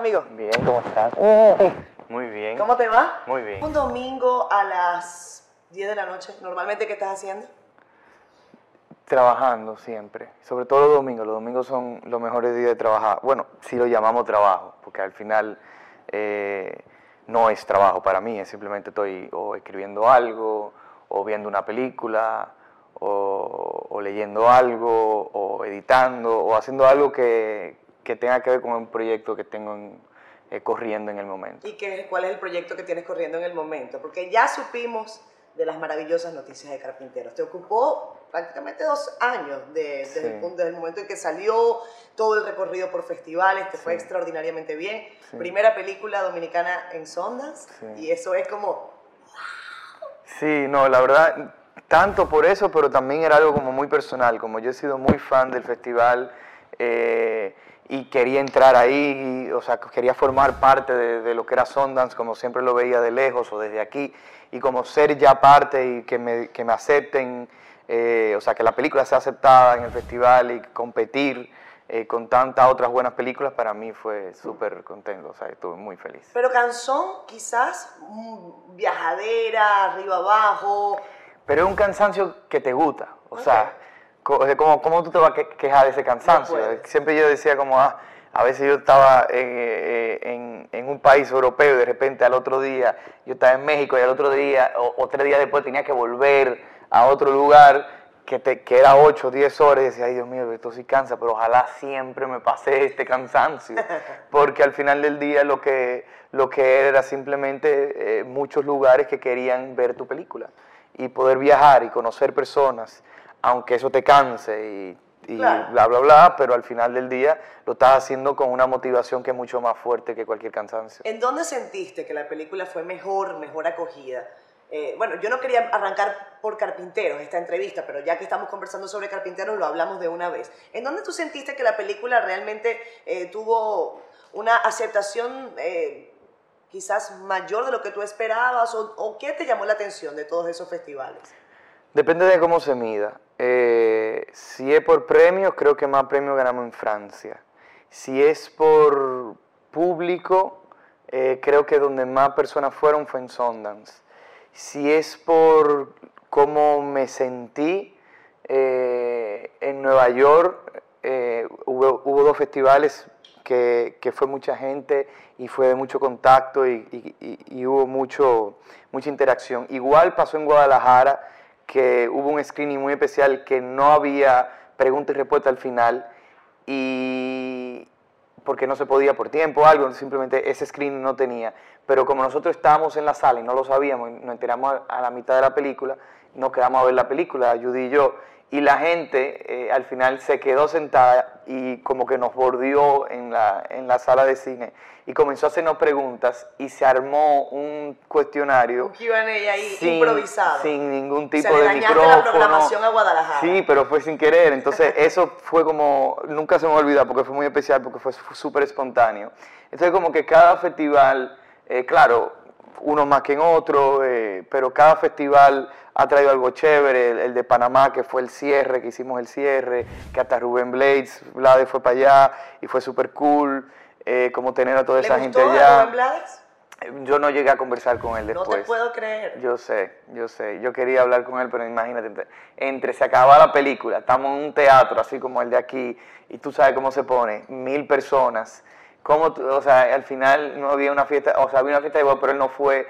amigo? Bien, ¿cómo estás? Muy bien. ¿Cómo te va? Muy bien. Un domingo a las 10 de la noche, ¿normalmente qué estás haciendo? Trabajando siempre, sobre todo los domingos. Los domingos son los mejores días de trabajar. Bueno, si lo llamamos trabajo, porque al final eh, no es trabajo para mí, es simplemente estoy o escribiendo algo, o viendo una película, o, o leyendo algo, o editando, o haciendo algo que, que tenga que ver con un proyecto que tengo en- eh, corriendo en el momento. ¿Y qué, cuál es el proyecto que tienes corriendo en el momento? Porque ya supimos de las maravillosas noticias de Carpinteros. Te ocupó prácticamente dos años de- desde, Sí. el, punto- desde el momento en que salió todo el recorrido por festivales, te fue Sí. extraordinariamente bien. Sí. Primera película dominicana en Sundance Sí. y eso es como... Sí, no, la verdad, tanto por eso, pero también era algo como muy personal, como yo he sido muy fan del festival eh, y quería entrar ahí, y, o sea, quería formar parte de, de lo que era Sundance, como siempre lo veía de lejos o desde aquí, y como ser ya parte y que me, que me acepten, eh, o sea, que la película sea aceptada en el festival y competir eh, con tantas otras buenas películas, para mí fue súper contento, o sea, estuve muy feliz. Pero canción quizás mm, viajadera, arriba abajo. Pero es un cansancio que te gusta. O Ok. sea, co- o sea, ¿cómo, cómo tú te vas a que- quejar de ese cansancio? Siempre yo decía como, ah, a veces yo estaba en, eh, en- en un país europeo y de repente al otro día yo estaba en México y al otro día o, o tres días después tenía que volver a otro lugar que, te, que era 8 o 10 horas y decía, ay Dios mío, esto sí cansa, pero ojalá siempre me pase este cansancio. Porque al final del día lo que, lo que era simplemente eh, muchos lugares que querían ver tu película y poder viajar y conocer personas, aunque eso te canse y, y Claro. bla, bla, bla, pero al final del día lo estás haciendo con una motivación que es mucho más fuerte que cualquier cansancio. ¿En dónde sentiste que la película fue mejor, mejor acogida? Eh, bueno, yo no quería arrancar por Carpinteros esta entrevista, pero ya que estamos conversando sobre Carpinteros, lo hablamos de una vez. ¿En dónde tú sentiste que la película realmente eh, tuvo una aceptación eh, quizás mayor de lo que tú esperabas? O, o qué te llamó la atención de todos esos festivales? Depende de cómo se mida. Eh, si es por premios, creo que más premios ganamos en Francia. Si es por público, eh, creo que donde más personas fueron fue en Sundance. Si es por cómo me sentí eh, en Nueva York, hubo, dos festivales que, que fue mucha gente y fue de mucho contacto y- y hubo mucho, mucha interacción. Igual pasó en Guadalajara, que hubo un screening muy especial que no había pregunta y respuesta al final y porque no se podía por tiempo o algo, simplemente ese screening no tenía. Pero como nosotros estábamos en la sala y no lo sabíamos, y nos enteramos a, la mitad de la película, nos quedamos a ver la película, Judy y yo, y la gente eh, al final se quedó sentada y como que nos bordeó en la, en la sala de cine y comenzó a hacernos preguntas y se armó un cuestionario Un Q&A ahí sin- improvisado. Sin ningún O sea, tipo de micrófono. la programación a Guadalajara. Sí, pero fue sin querer. Entonces, eso fue como. Nunca se me olvida porque fue muy especial, porque fue fue súper espontáneo. Entonces, como que cada festival, eh, claro, uno más que en otro, eh, pero cada festival ha traído algo chévere. El, el de Panamá, que fue el cierre, que hicimos el cierre, que hasta Rubén Blades, Blades fue para allá y fue súper cool. eh, como tener a toda ¿Le esa gustó gente a allá. Rubén Blades? Eh, Yo no llegué a conversar con él No después. te puedo creer. Yo sé, yo sé. Yo quería hablar con él, pero imagínate, entre, entre se acaba la película, estamos en un teatro así como el de aquí, y tú sabes cómo se pone, mil personas. Cómo, o sea, al final no había una fiesta, o sea, había una fiesta igual, pero él no fue.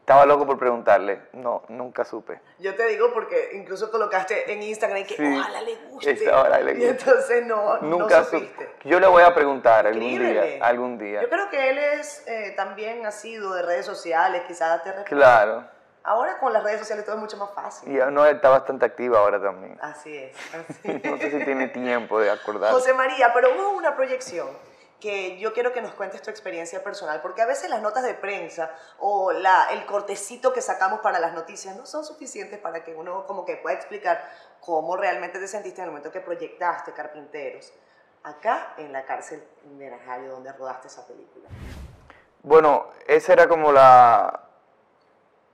Estaba loco por preguntarle. No, nunca supe. Yo te digo porque incluso colocaste en Instagram que Sí. ojalá le guste. Le Y guste. entonces no, Nunca no supe. supiste. Yo le voy a preguntar algún Escríbele. día. Algún día. Yo creo que él es eh, también ha sido de redes sociales, quizás te responde. Claro. Ahora con las redes sociales todo es mucho más fácil. Y no está bastante activa ahora también. Así es. así No sé si tiene tiempo de acordarse. José María, pero hubo una proyección que yo quiero que nos cuentes tu experiencia personal, porque a veces las notas de prensa o la, el cortecito que sacamos para las noticias no son suficientes para que uno como que pueda explicar cómo realmente te sentiste en el momento que proyectaste Carpinteros, acá en la cárcel de Najayo, donde rodaste esa película. Bueno, ese era como la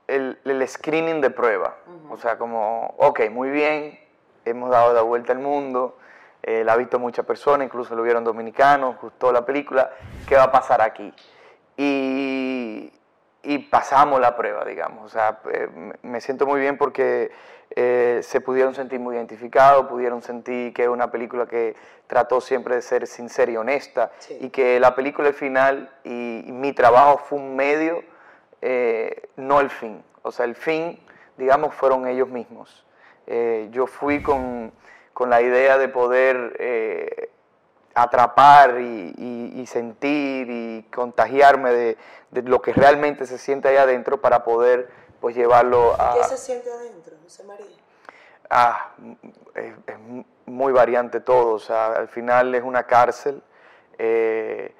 el, el screening de prueba. O sea, como, ok, muy bien, hemos dado la vuelta al mundo, eh, la ha visto muchas personas, incluso lo vieron dominicanos, gustó la película, ¿qué va a pasar aquí? Y, y pasamos la prueba, digamos. O sea, eh, me siento muy bien porque eh, se pudieron sentir muy identificados, pudieron sentir que es una película que trató siempre de ser sincera y honesta y que la película al final y, mi trabajo fue un medio, no el fin. O sea, el fin, digamos, fueron ellos mismos. yo fui con, con, la idea de poder atrapar y, sentir y contagiarme de, lo que realmente se siente ahí adentro para poder pues llevarlo a... ¿Qué se siente adentro, José María? Ah, es, muy variante todo, o sea, al final es una cárcel eh,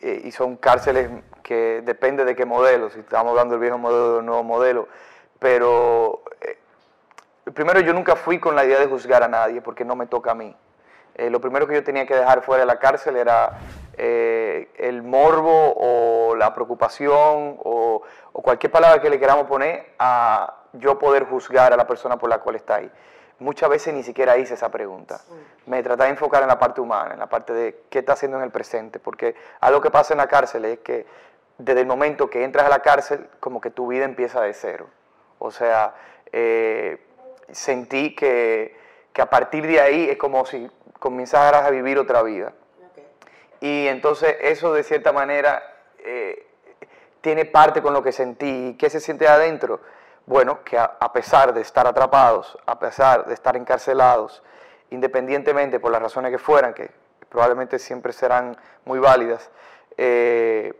eh, y son cárceles que depende de qué modelo, si estamos hablando del viejo modelo o del nuevo modelo, pero eh, primero yo nunca fui con la idea de juzgar a nadie porque no me toca a mí. Eh, lo primero que yo tenía que dejar fuera de la cárcel era eh, el morbo o la preocupación o, cualquier palabra que le queramos poner a yo poder juzgar a la persona por la cual está ahí. Muchas veces ni siquiera hice esa pregunta. Me trataba de enfocar en la parte humana, en la parte de qué está haciendo en el presente, porque algo que pasa en la cárcel es que desde el momento que entras a la cárcel, como que tu vida empieza de cero. O sea, eh, sentí que, que a partir de ahí es como si comenzarás a vivir otra vida. Y entonces eso de cierta manera eh, tiene parte con lo que sentí. ¿Qué se siente adentro? Bueno, que a, pesar de estar atrapados, a pesar de estar encarcelados, independientemente por las razones que fueran, que probablemente siempre serán muy válidas, eh,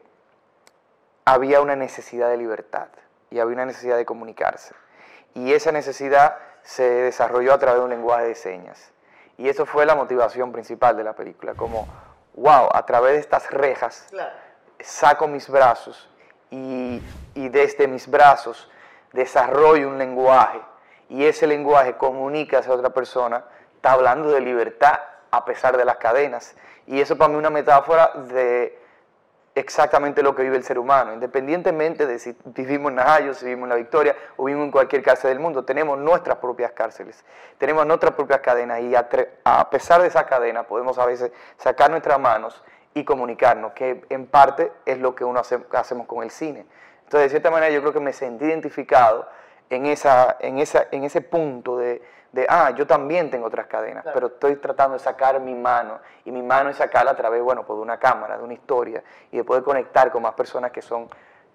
había una necesidad de libertad y había una necesidad de comunicarse. Y esa necesidad se desarrolló a través de un lenguaje de señas. Y eso fue la motivación principal de la película, como, wow, a través de estas rejas saco mis brazos y, y desde mis brazos desarrollo un lenguaje y ese lenguaje comunica a otra persona, está hablando de libertad a pesar de las cadenas. Y eso para mí es una metáfora de exactamente lo que vive el ser humano, independientemente de si vivimos en Najayo, si vivimos en La Victoria o vivimos en cualquier cárcel del mundo, tenemos nuestras propias cárceles, tenemos nuestras propias cadenas. Y a, pesar de esa cadena podemos a veces sacar nuestras manos y comunicarnos, que en parte es lo que uno hace, hacemos con el cine. Entonces, de cierta manera, yo creo que me sentí identificado en, esa, en, esa, en ese punto de, de, ah, yo también tengo otras cadenas, pero estoy tratando de sacar mi mano y mi mano es sacarla a través, bueno, pues de una cámara, de una historia y de poder conectar con más personas que son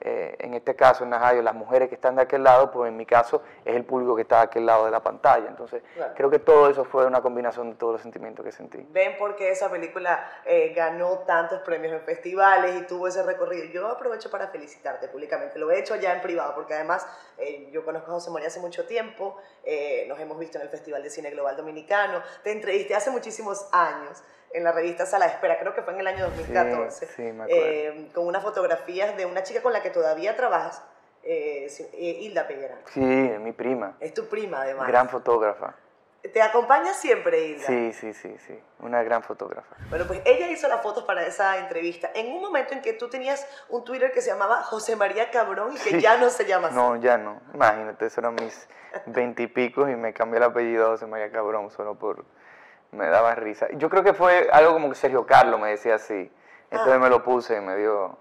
eh, en este caso en Najayo, las mujeres que están de aquel lado, pues en mi caso es el público que está de aquel lado de la pantalla. Entonces, creo que todo eso fue una combinación de todos los sentimientos que sentí. Ven por qué esa película eh, ganó tantos premios en festivales y tuvo ese recorrido. Yo aprovecho para felicitarte públicamente. Lo he hecho ya en privado, porque además eh, yo conozco a José María hace mucho tiempo, nos hemos visto en el Festival de Cine Global Dominicano, te entrevisté hace muchísimos años en la revista Sala de Espera, creo que fue en el año 2014, eh, con unas fotografías de una chica con la que todavía trabajas, eh, eh, Hilda Peguera. Sí, mi prima. Es tu prima, además. Gran fotógrafa. ¿Te acompaña siempre, Hilda? Sí, sí, sí, sí. Una gran fotógrafa. Bueno, pues ella hizo las fotos para esa entrevista en un momento en que tú tenías un Twitter que se llamaba José María Cabrón y que ya no se llama así. No, ya no. Imagínate, eso eran mis veintipicos y, y me cambié el apellido a José María Cabrón solo por me daba risa. Yo creo que fue algo como que Sergio Carlos me decía así. Entonces ah. me lo puse y me dio,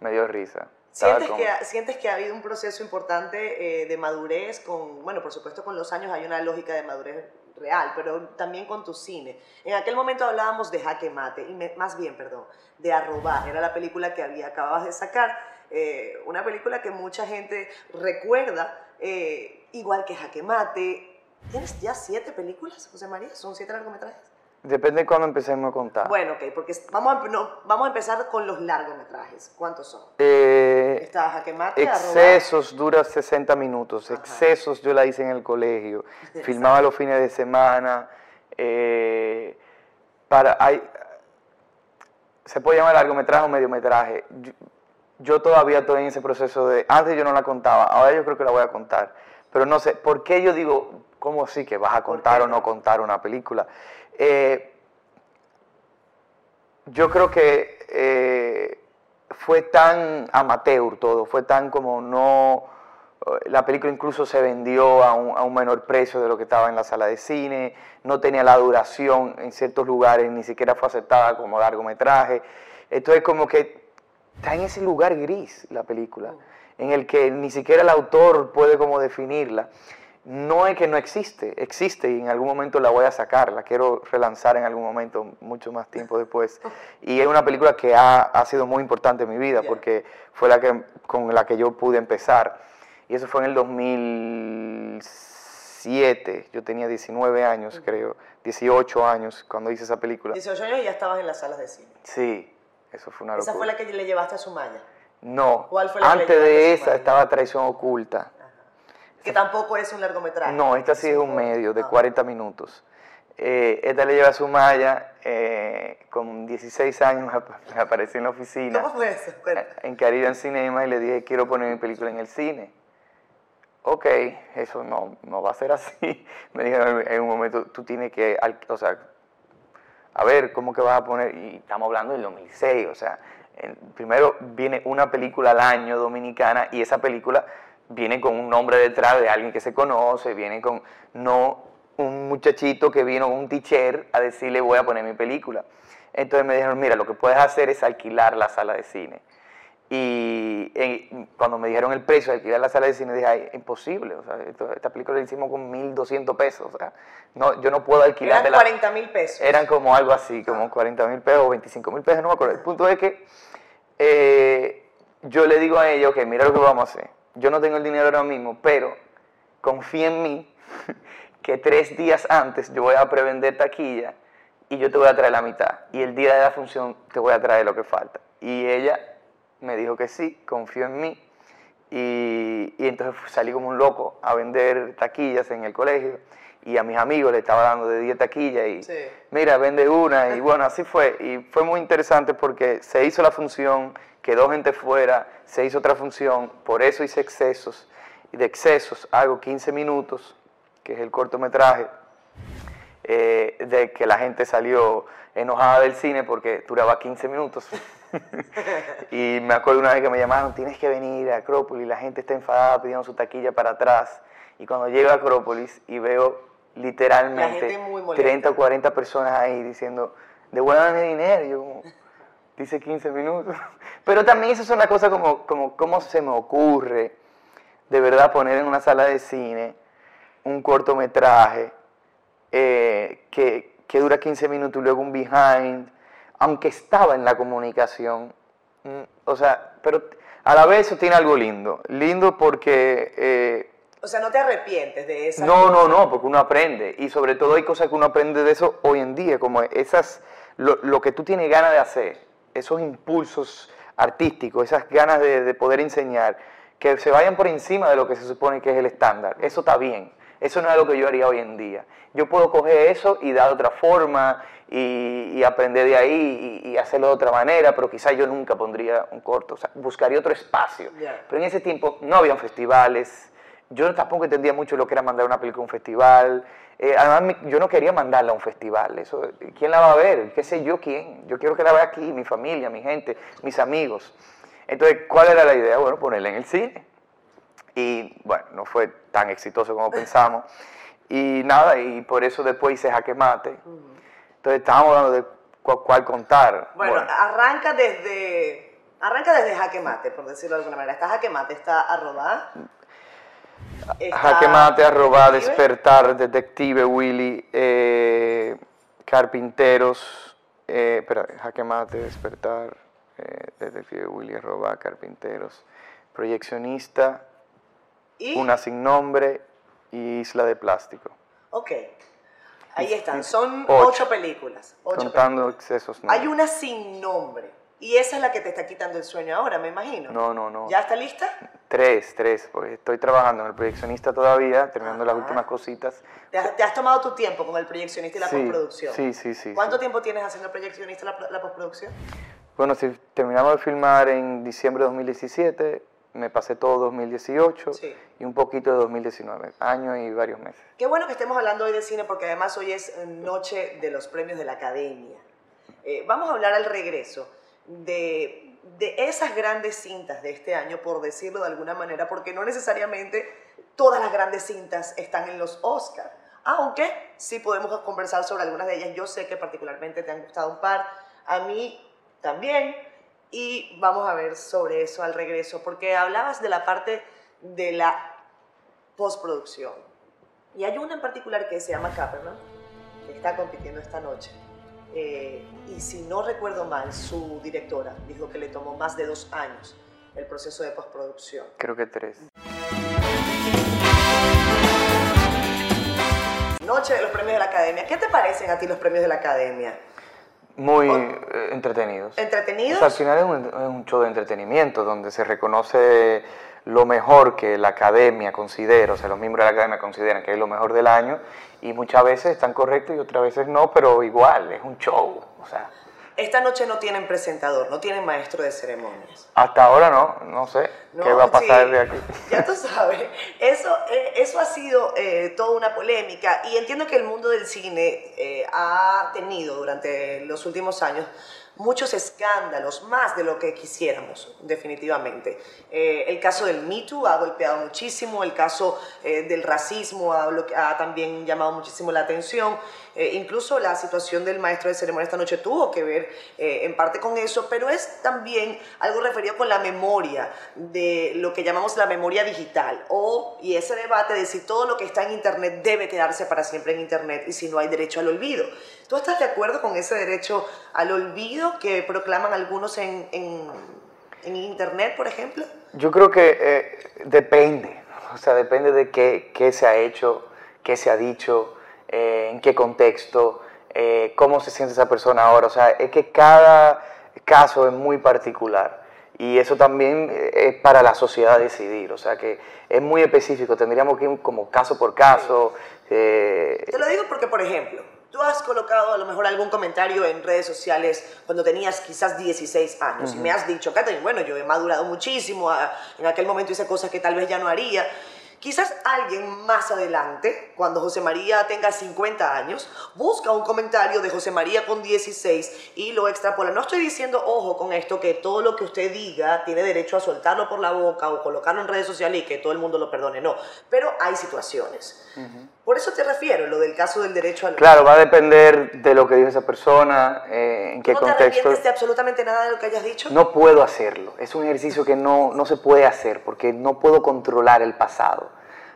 me dio risa. ¿Sientes, que ha, ¿Sientes que ha habido un proceso importante eh, de madurez con, bueno, por supuesto con los años hay una lógica de madurez real, pero también con tu cine. En aquel momento hablábamos de Jaque Mate, y más bien, perdón, de Arrobar, era la película que había, acababas de sacar, eh, una película que mucha gente recuerda, eh, igual que Jaque Mate, ¿Tienes ya siete películas, José María? ¿Son siete largometrajes? Depende de cuándo empecemos a contar. Bueno, ok, porque vamos a, no, vamos a empezar con los largometrajes. ¿Cuántos son? Eh, Está Jaque Mate, Excesos dura 60 minutos. Excesos yo la hice en el colegio. Filmaba los fines de semana. Eh, para, hay, se puede llamar largometraje o mediometraje. Yo, yo todavía estoy en ese proceso de. Antes yo no la contaba, ahora yo creo que la voy a contar. Pero no sé, ¿por qué yo digo ¿Cómo así que vas a contar o no contar una película? Eh, yo creo que eh, fue tan amateur todo, fue tan como no, La película incluso se vendió a un, a un, menor precio de lo que estaba en la sala de cine, no tenía la duración en ciertos lugares, ni siquiera fue aceptada como largometraje. Entonces como que está en ese lugar gris la película, en el que ni siquiera el autor puede como definirla. No es que no existe, existe y en algún momento la voy a sacar, la quiero relanzar en algún momento, mucho más tiempo después. Y es una película que ha, ha sido muy importante en mi vida porque fue la que, con la que yo pude empezar. Y eso fue en el 2007, yo tenía 19 años, creo, 18 años cuando hice esa película. 18 años y ya estabas en las salas de cine. Sí, eso fue una locura. ¿Esa fue la que le llevaste a Sumaya? No, ¿Cuál fue la que le antes llevaste de esa estaba Traición Oculta. Que tampoco es un largometraje. No, esta sí es un medio de Ah. 40 minutos. Eh, esta le lleva a Sumaya, eh, con 16 años aparecí en la oficina ¿Cómo fue eso? Cuenta. en Caribbean Cinema y le dije, quiero poner mi película en el cine. Ok, eso no, no va a ser así. Me dijeron en un momento, tú tienes que, o sea, a ver, ¿cómo que vas a poner? Y estamos hablando del 2006, o sea, primero viene una película al año dominicana y esa película viene con un nombre detrás de alguien que se conoce, viene con, no un muchachito que vino con un teacher a decirle voy a poner mi película. Entonces me dijeron, mira, lo que puedes hacer es alquilar la sala de cine. Y eh, cuando me dijeron el precio de alquilar la sala de cine, dije, ay, imposible. O sea, esto- esta película la hicimos con 1.200 pesos. O sea, no, yo no puedo alquilar Eran 40 mil pesos. Eran como algo así, como 40 mil pesos o 25 mil pesos, no me acuerdo. El punto es que eh, yo le digo a ellos, ok, mira lo que vamos a hacer. Yo no tengo el dinero ahora mismo, pero confía en mí que tres días antes yo voy a prevender taquilla y yo te voy a traer la mitad. Y el día de la función te voy a traer lo que falta. Y ella me dijo que sí, confió en mí. Y, y entonces salí como un loco a vender taquillas en el colegio. Y a mis amigos le estaba dando de 10 taquillas y Sí. mira, vende una. Y bueno, así fue. Y fue muy interesante porque se hizo la función, quedó gente fuera, se hizo otra función, por eso hice excesos. Y de excesos hago 15 minutos, que es el cortometraje, eh, de que la gente salió enojada del cine porque duraba 15 minutos. y me acuerdo una vez que me llamaron, tienes que venir a Acrópolis, la gente está enfadada pidiendo su taquilla para atrás. Y cuando llego a Acrópolis y veo literalmente gente muy molesta. 30 o 40 personas ahí diciendo, devuélvame dinero. Yo como, dice 15 minutos. Pero también esas son las cosas como, como, cómo se me ocurre de verdad poner en una sala de cine un cortometraje eh, que, que dura 15 minutos y luego un behind, aunque estaba en la comunicación. mm, O sea, pero a la vez eso tiene algo lindo. Lindo porque... eh, O sea, no te arrepientes de esa. no, no, no, porque uno aprende. Y sobre todo hay cosas que uno aprende de eso hoy en día, como esas, lo, lo que tú tienes ganas de hacer, esos impulsos artísticos, esas ganas de, de poder enseñar, que se vayan por encima de lo que se supone que es el estándar. Eso está bien. Eso no es lo que yo haría hoy en día. Yo puedo coger eso y dar otra forma y, y aprender de ahí y, y hacerlo de otra manera, pero quizás yo nunca pondría un corto, o sea, buscaría otro espacio. Pero en ese tiempo no habían festivales, yo tampoco entendía mucho lo que era mandar una película a un festival. Eh, además, yo no quería mandarla a un festival. Eso, ¿Quién la va a ver? ¿Qué sé yo quién? Yo quiero que la vea aquí, mi familia, mi gente, mis amigos. Entonces, ¿cuál era la idea? Bueno, ponerla en el cine. Y bueno, no fue tan exitoso como pensamos. Y nada, y por eso después hice Jaque Mate. Entonces, estábamos hablando de cu- cuál contar. Bueno, arranca desde. Arranca desde Jaque Mate, por decirlo de alguna manera. Está Jaque Mate, está arroba. está Jaque mate, arroba, despertar, detective, Willy, eh, carpinteros, eh, espera, jaque mate, despertar, eh, detective, Willy, arroba, carpinteros, proyeccionista, Y. una sin nombre y isla de plástico. Ok. Ahí están. Son Ocho. ocho, películas. Ocho Contando excesos. No. Hay una sin nombre. Y esa es la que te está quitando el sueño ahora, me imagino. no, no, no. ¿Ya está lista? Tres, tres, porque estoy trabajando en el proyeccionista todavía, terminando las Ajá. últimas cositas. ¿Te has, te has tomado tu tiempo con el proyeccionista y la Sí, postproducción? sí, sí, sí, ¿Cuánto sí. tiempo tienes haciendo el proyeccionista y la, la postproducción? Bueno, si terminamos de filmar en diciembre de 2017, me pasé todo 2018 Sí. y un poquito de 2019, año y varios meses. Qué bueno que estemos hablando hoy de cine porque además hoy es noche de los premios de la academia. Eh, vamos a hablar al regreso de de esas grandes cintas de este año, por decirlo de alguna manera, porque no necesariamente todas las grandes cintas están en los Oscars. Aunque sí podemos conversar sobre algunas de ellas. Yo sé que particularmente te han gustado un par. A mí también. Y vamos a ver sobre eso al regreso. Porque hablabas de la parte de la postproducción. Y hay una en particular que se llama Capernaum, que está compitiendo esta noche. Eh, y si no recuerdo mal, su directora dijo que le tomó más de dos años el proceso de postproducción. Creo que tres. Noche de los premios de la Academia. ¿Qué te parecen a ti los premios de la Academia? Muy eh, entretenidos. ¿Entretenidos? al final es un, es un show de entretenimiento donde se reconoce lo mejor que la academia considera, o sea, los miembros de la academia consideran que es lo mejor del año, y muchas veces están correctos y otras veces no, pero igual, es un show, o sea. Esta noche no tienen presentador, no tienen maestro de ceremonias. Hasta ahora no, no sé qué va a pasar sí, de aquí. Ya tú sabes, eso, eh, eso ha sido eh, toda una polémica y entiendo que el mundo del cine eh, ha tenido durante los últimos años muchos escándalos, más de lo que quisiéramos, definitivamente. Eh, el caso del Me ha golpeado muchísimo, el caso eh, del racismo ha, también llamado muchísimo la atención, eh, incluso la situación del maestro de ceremonia esta noche tuvo que ver eh, en parte con eso, pero es también algo referido con la memoria, de lo que llamamos la memoria digital, o, y ese debate de si todo lo que está en Internet debe quedarse para siempre en Internet y si no hay derecho al olvido. ¿Tú estás de acuerdo con ese derecho al olvido que proclaman algunos en, en, Internet, por ejemplo? Yo creo que eh, depende, o sea, depende de qué, qué, se ha hecho, qué se ha dicho, eh, en qué contexto, eh, cómo se siente esa persona ahora. O sea, es que cada caso es muy particular y eso también es para la sociedad decidir, o sea que es muy específico, tendríamos que ir como caso por caso. Eh, Te lo digo porque, por ejemplo, Tú has colocado a lo mejor algún comentario en redes sociales cuando tenías quizás 16 años uh -huh. y me has dicho, Catherine, bueno, yo he madurado muchísimo, en aquel momento hice cosas que tal vez ya no haría. Quizás alguien más adelante, cuando José María tenga 50 años, busca un comentario de José María con 16 y lo extrapola. No estoy diciendo, ojo con esto, que todo lo que usted diga tiene derecho a soltarlo por la boca o colocarlo en redes sociales y que todo el mundo lo perdone. No, pero hay situaciones. Uh. Por eso te refiero, lo del caso del derecho al... Claro, va a depender de lo que dijo esa persona, eh, en qué ¿No contexto... ¿No te arrepientes de absolutamente nada de lo que hayas dicho? No puedo hacerlo. Es un ejercicio que no, no se puede hacer porque no puedo controlar el pasado.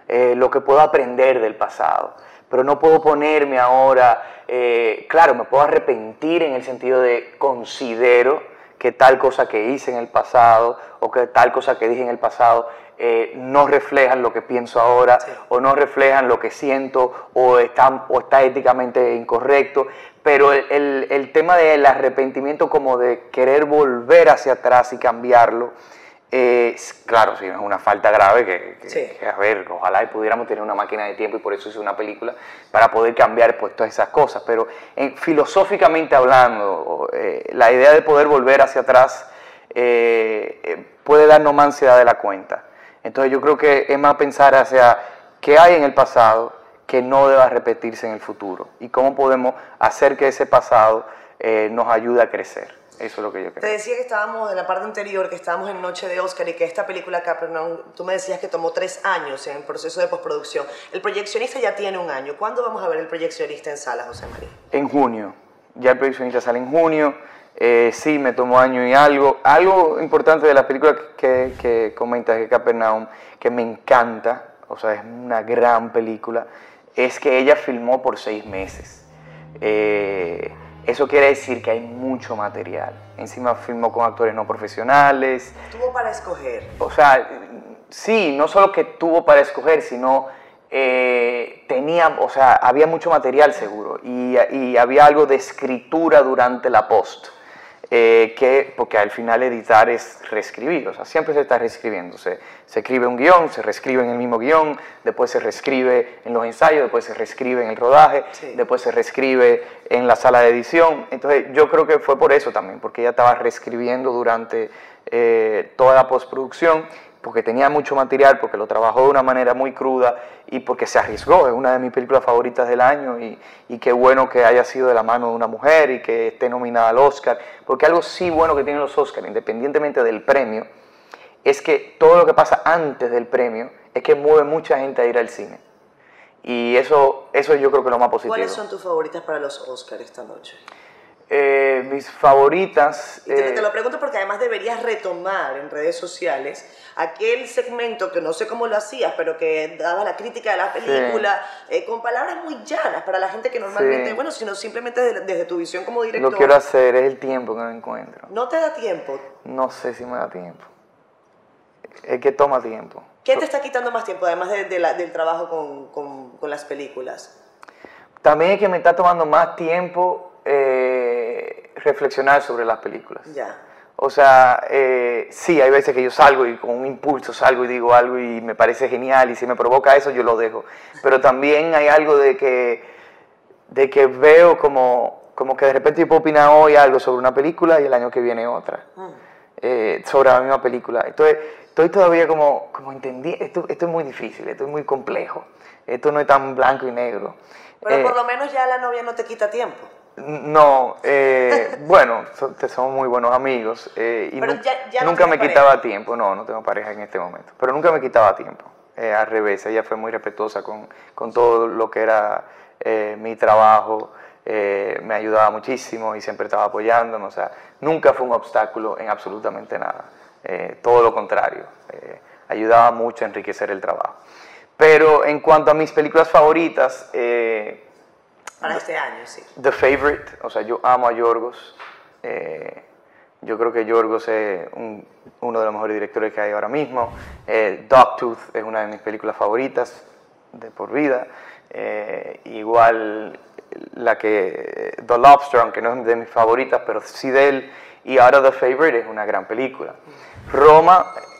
Eh, lo que puedo aprender del pasado. Pero no puedo ponerme ahora... Eh, claro, me puedo arrepentir en el sentido de considero que tal cosa que hice en el pasado o que tal cosa que dije en el pasado eh, no reflejan lo que pienso ahora sí. o no reflejan lo que siento o está, o está éticamente incorrecto. Pero el, el, el, tema del arrepentimiento como de querer volver hacia atrás y cambiarlo, eh, claro, sí, es una falta grave que, que, sí. que, a ver, ojalá y pudiéramos tener una máquina de tiempo y por eso hice una película para poder cambiar pues todas esas cosas. Pero eh, filosóficamente hablando, eh, la idea de poder volver hacia atrás puede darnos más ansiedad de la cuenta. Entonces yo creo que es más pensar hacia qué hay en el pasado que no deba repetirse en el futuro y cómo podemos hacer que ese pasado eh, nos ayude a crecer. Eso es lo que yo creo. Te decía que estábamos en la parte anterior, que estábamos en Noche de Oscar y que esta película Capernaum, tú me decías que tomó tres años en el proceso de postproducción. El proyeccionista ya tiene un año. ¿Cuándo vamos a ver el proyeccionista en sala, José María? En junio. Ya el proyeccionista sale en junio. Eh, sí, me tomó año y algo. Algo importante de la película que, que comentas de Capernaum, que me encanta, o sea, es una gran película, es que ella filmó por seis meses. Eh, eso quiere decir que hay mucho material. Encima filmó con actores no profesionales. Tuvo para escoger. O sea, sí, no solo que tuvo para escoger, sino eh, tenía, o sea, había mucho material seguro y, y había algo de escritura durante la post. Eh, que, porque al final editar es reescribir, o sea, siempre se está reescribiendo. Se, se escribe un guion, se reescribe en el mismo guion, después se reescribe en los ensayos, después se reescribe en el rodaje, sí. después se reescribe en la sala de edición. Entonces, yo creo que fue por eso también, porque ella estaba reescribiendo durante eh, toda la postproducción porque tenía mucho material, porque lo trabajó de una manera muy cruda y porque se arriesgó. Es una de mis películas favoritas del año y, y qué bueno que haya sido de la mano de una mujer y que esté nominada al Oscar. Porque algo sí bueno que tienen los Oscars, independientemente del premio, es que todo lo que pasa antes del premio es que mueve mucha gente a ir al cine. Y eso, eso yo creo que es lo más positivo. ¿Cuáles son tus favoritas para los Oscars esta noche? Eh, mis favoritas. Y te, eh, te lo pregunto porque además deberías retomar en redes sociales aquel segmento que no sé cómo lo hacías, pero que daba la crítica de la película eh, con palabras muy llanas para la gente que normalmente, Sí. bueno, sino simplemente desde, desde tu visión como director. lo quiero hacer, es el tiempo que no encuentro. No te da tiempo. No sé si me da tiempo. Es que toma tiempo. ¿Qué te está quitando más tiempo, además de- de la- del trabajo con, con- con las películas? También es que me está tomando más tiempo eh, reflexionar sobre las películas. Ya. O sea, eh, sí, hay veces que yo salgo y con un impulso salgo y digo algo y me parece genial y si me provoca eso yo lo dejo. Pero también hay algo de que, de que veo como, como que de repente yo puedo opinar hoy algo sobre una película y el año que viene otra. Mm. eh, sobre la misma película. Entonces, estoy todavía como, como entendí, esto, esto es muy difícil, esto es muy complejo, esto no es tan blanco y negro. Pero Eh, por lo menos ya la novia no te quita tiempo. No, eh, bueno, somos muy buenos amigos eh, y Pero nu- ya- ya no nunca me quitaba tiempo, no, no tengo pareja en este momento, pero nunca me quitaba tiempo, eh, al revés, ella fue muy respetuosa con, con todo lo que era eh, mi trabajo, me ayudaba muchísimo y siempre estaba apoyándome, o sea, nunca fue un obstáculo en absolutamente nada, todo lo contrario, ayudaba mucho a enriquecer el trabajo. Pero en cuanto a mis películas favoritas, eh, Para este año, sí. The Favorite, o sea, yo amo a Yorgos. eh, yo creo que Yorgos es un- uno de los mejores directores que hay ahora mismo. Eh, Dogtooth es una de mis películas favoritas de por vida. Eh, igual la que The Lobster, aunque no es de mis favoritas, pero sí de él. Y ahora The Favorite es una gran película. Roma ¿Qué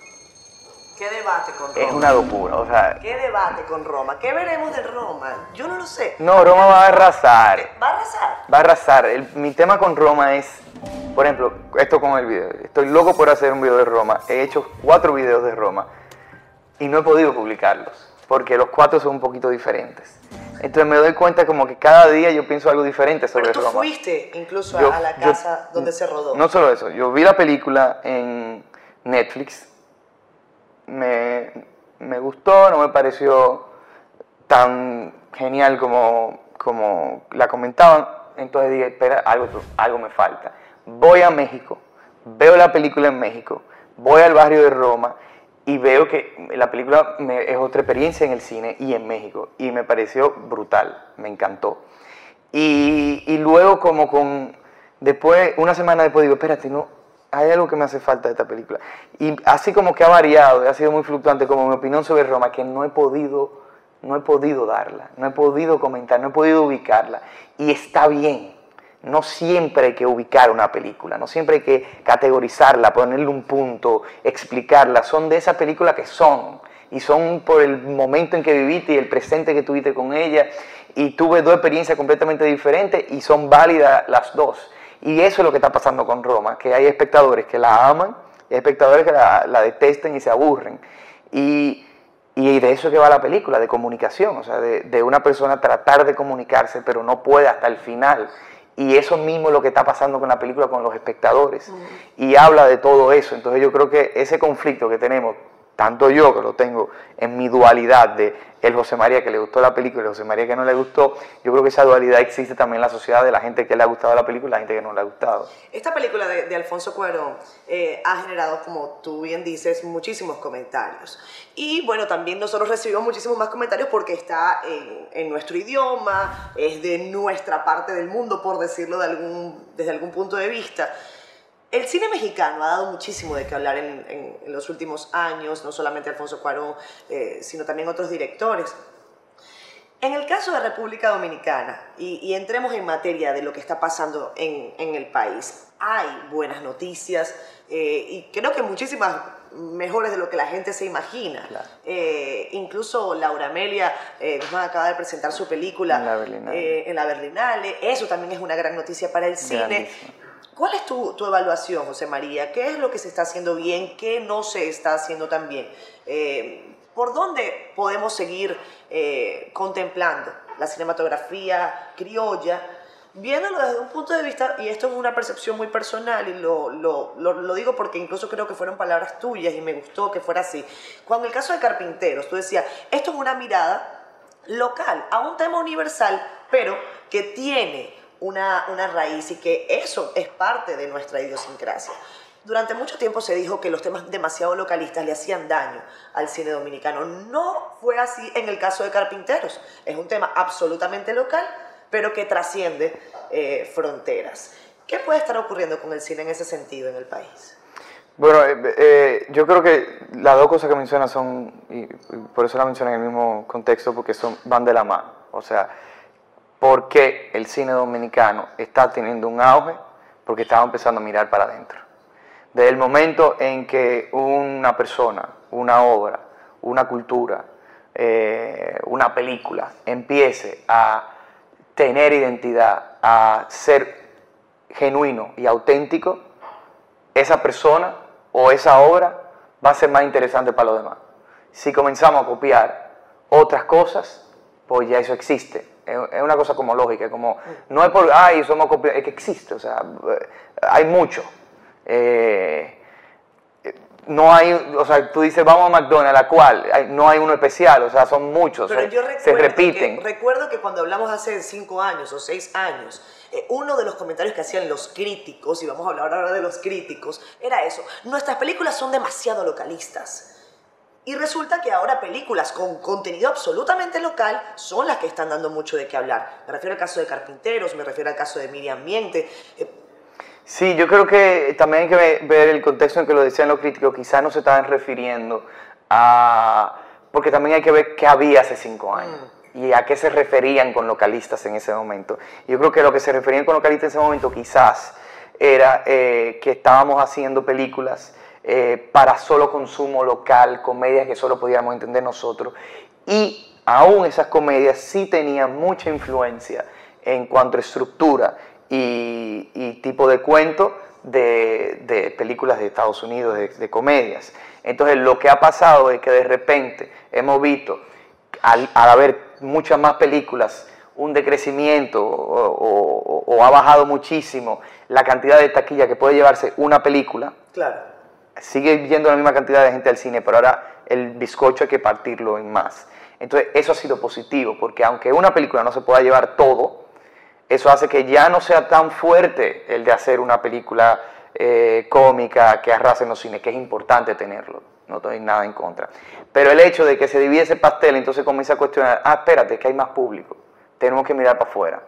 debate con Roma? es una locura, o sea, ¿Qué debate con Roma? ¿Qué veremos de Roma? Yo no lo sé. no, Roma va a arrasar. ¿Va a arrasar? Va a arrasar. El- mi tema con Roma es, por ejemplo, esto con el video. Estoy loco por hacer un video de Roma. He hecho cuatro videos de Roma y no he podido publicarlos porque los cuatro son un poquito diferentes. Entonces me doy cuenta como que cada día yo pienso algo diferente sobre Pero tú Roma. fuiste incluso a- Yo- a la yo- casa donde se rodó. No solo eso, yo vi la película en Netflix, me, me gustó, no me pareció tan genial como, como la comentaban, entonces dije, espera, algo, algo me falta. Voy a México, veo la película en México, voy al barrio de Roma y veo que la película me- es otra experiencia en el cine y en México y me pareció brutal, me encantó. Y, y luego como con, después, una semana después digo, espérate, no, hay algo que me hace falta de esta película. Y así como que ha variado, ha sido muy fluctuante como mi opinión sobre Roma, que no he podido, no he podido darla, no he podido comentar, no he podido ubicarla. Y está bien, no siempre hay que ubicar una película, no siempre hay que categorizarla, ponerle un punto, explicarla. Son de esa película que son. Y son por el momento en que viviste y el presente que tuviste con ella. Y tuve dos experiencias completamente diferentes y son válidas las dos. Y eso es lo que está pasando con Roma, que hay espectadores que la aman y hay espectadores que la, la detestan y se aburren. Y, y de eso es que va la película, de comunicación, o sea, de, de una persona tratar de comunicarse, pero no puede hasta el final. Y eso mismo es lo que está pasando con la película, con los espectadores. Y habla de todo eso. Entonces yo creo que ese conflicto que tenemos, tanto yo que lo tengo en mi dualidad de el José María que le gustó la película y el José María que no le gustó, yo creo que esa dualidad existe también en la sociedad de la gente que le ha gustado la película y la gente que no le ha gustado. Esta película de, Alfonso Cuarón eh, ha generado, como tú bien dices, muchísimos comentarios. Y bueno, también nosotros recibimos muchísimos más comentarios porque está en, nuestro idioma, es de nuestra parte del mundo, por decirlo de desde algún punto de vista. El cine mexicano ha dado muchísimo de qué hablar en, en- en los últimos años, no solamente Alfonso Cuarón, eh, sino también otros directores. En el caso de República Dominicana, y, y entremos en materia de lo que está pasando en, en el país, hay buenas noticias eh, y creo que muchísimas mejores de lo que la gente se imagina. Claro. Eh, incluso Laura Amelia eh, Guzmán acaba de presentar su película En la Berlinale. eh, en la Berlinale. Eso también es una gran noticia para el cine. Grandísimo. ¿Cuál es tu, tu, evaluación, José María? ¿Qué es lo que se está haciendo bien? ¿Qué no se está haciendo tan bien? Eh, ¿Por dónde podemos seguir eh, contemplando la cinematografía criolla? Viéndolo desde un punto de vista, y esto es una percepción muy personal, y lo, lo, lo, lo digo porque incluso creo que fueron palabras tuyas y me gustó que fuera así. Cuando el caso de Carpinteros, tú decías, esto es una mirada local a un tema universal, pero que tiene una, una raíz y que eso es parte de nuestra idiosincrasia. Durante mucho tiempo se dijo que los temas demasiado localistas le hacían daño al cine dominicano. No fue así en el caso de Carpinteros. Es un tema absolutamente local, pero que trasciende eh, fronteras. ¿Qué puede estar ocurriendo con el cine en ese sentido en el país? Bueno, eh, eh, yo creo que las dos cosas que mencionas son, y por eso las mencioné en el mismo contexto, porque son, van de la mano. O sea, ¿por qué el cine dominicano está teniendo un auge? Porque estaba empezando a mirar para adentro. Desde el momento en que una persona, una obra, una cultura, eh, una película empiece a tener identidad, a ser genuino y auténtico, esa persona o esa obra va a ser más interesante para los demás. Si comenzamos a copiar otras cosas, pues ya eso existe. Es una cosa como lógica, como no es por, ay, somos es que existe, o sea, hay mucho. Eh, no hay, o sea, tú dices vamos a McDonald's, la cual no hay uno especial, o sea, son muchos, Pero yo recuerdo se repiten. Que, recuerdo que cuando hablamos hace cinco años o seis años, eh, uno de los comentarios que hacían los críticos, y vamos a hablar ahora de los críticos, era eso, nuestras películas son demasiado localistas. Y resulta que ahora películas con contenido absolutamente local son las que están dando mucho de qué hablar. Me refiero al caso de Carpinteros, me refiero al caso de Miriam Miente. Eh, Sí, yo creo que también hay que ver el contexto en que lo decían los críticos, quizás no se estaban refiriendo a... porque también hay que ver qué había hace cinco años y a qué se referían con localistas en ese momento. Yo creo que lo que se referían con localistas en ese momento quizás era eh, que estábamos haciendo películas eh, para solo consumo local, comedias que solo podíamos entender nosotros, y aún esas comedias sí tenían mucha influencia en cuanto a estructura y, tipo de cuento de, películas de Estados Unidos, de, comedias. Entonces lo que ha pasado es que de repente hemos visto, al, haber muchas más películas, un decrecimiento o, ha bajado muchísimo la cantidad de taquilla que puede llevarse una película. Claro. Sigue yendo la misma cantidad de gente al cine, pero ahora el bizcocho hay que partirlo en más. Entonces eso ha sido positivo, porque aunque una película no se pueda llevar todo, eso hace que ya no sea tan fuerte el de hacer una película eh, cómica que arrase en los cines, que es importante tenerlo, no tengo nada en contra. Pero el hecho de que se divide ese pastel, entonces comienza a cuestionar, ah, espérate, que hay más público, tenemos que mirar para afuera.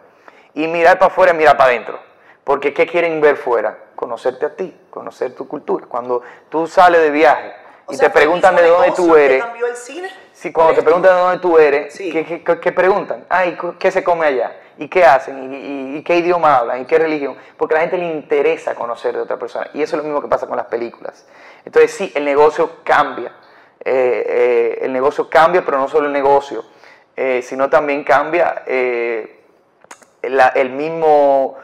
Y mirar para afuera es mirar para adentro, porque ¿qué quieren ver fuera? Conocerte a ti, conocer tu cultura. Cuando tú sales de viaje O y sea, te preguntan de dónde tú ¿te eres, cambió el cine? Sí, cuando te preguntan de dónde tú eres, Sí. ¿qué, qué- qué- preguntan? Ay, ¿qué se come allá? ¿Y qué hacen? ¿Y, y- y qué idioma hablan? ¿Y qué religión? Porque a la gente le interesa conocer de otra persona. Y eso es lo mismo que pasa con las películas. Entonces sí, el negocio cambia. Eh, eh, el negocio cambia, pero no solo el negocio, eh, sino también cambia la- el, mismo,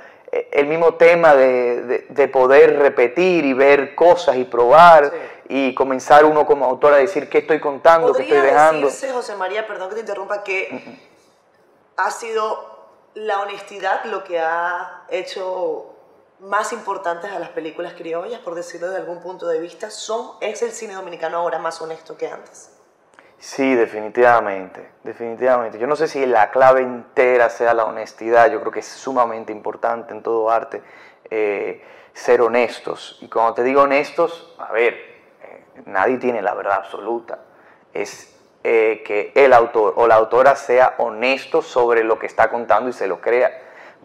el mismo tema de, de- de poder repetir y ver cosas y probar y comenzar uno como autor a decir qué estoy contando, qué estoy ¿Podría dejando. decirse, José María, perdón que te interrumpa, que ha sido la honestidad lo que ha hecho más importantes a las películas criollas, por decirlo de algún punto de vista? ¿Son, ¿Es el cine dominicano ahora más honesto que antes? Sí, definitivamente, definitivamente. Yo no sé si la clave entera sea la honestidad, yo creo que es sumamente importante en todo arte eh, ser honestos. Y cuando te digo honestos, a ver, eh, nadie tiene la verdad absoluta. Es eh, que el autor o la autora sea honesto sobre lo que está contando y se lo crea,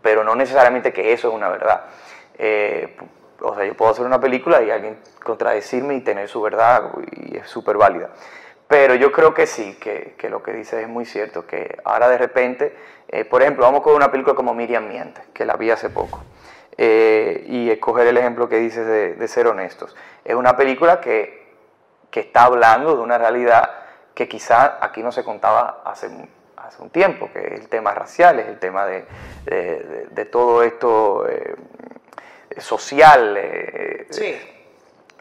pero no necesariamente que eso es una verdad. O sea, yo puedo hacer una película y alguien contradecirme y tener su verdad y es súper válida. Pero yo creo que sí, que, que lo que dices es muy cierto, que ahora de repente, eh, por ejemplo, vamos con una película como Miriam Miente, que la vi hace poco, eh, y escoger el ejemplo que dices de, de ser honestos. Es una película que, que está hablando de una realidad que quizá aquí no se contaba hace, hace un tiempo, que es el tema racial, es el tema de, de, de- de todo esto, eh, social. eh, Sí.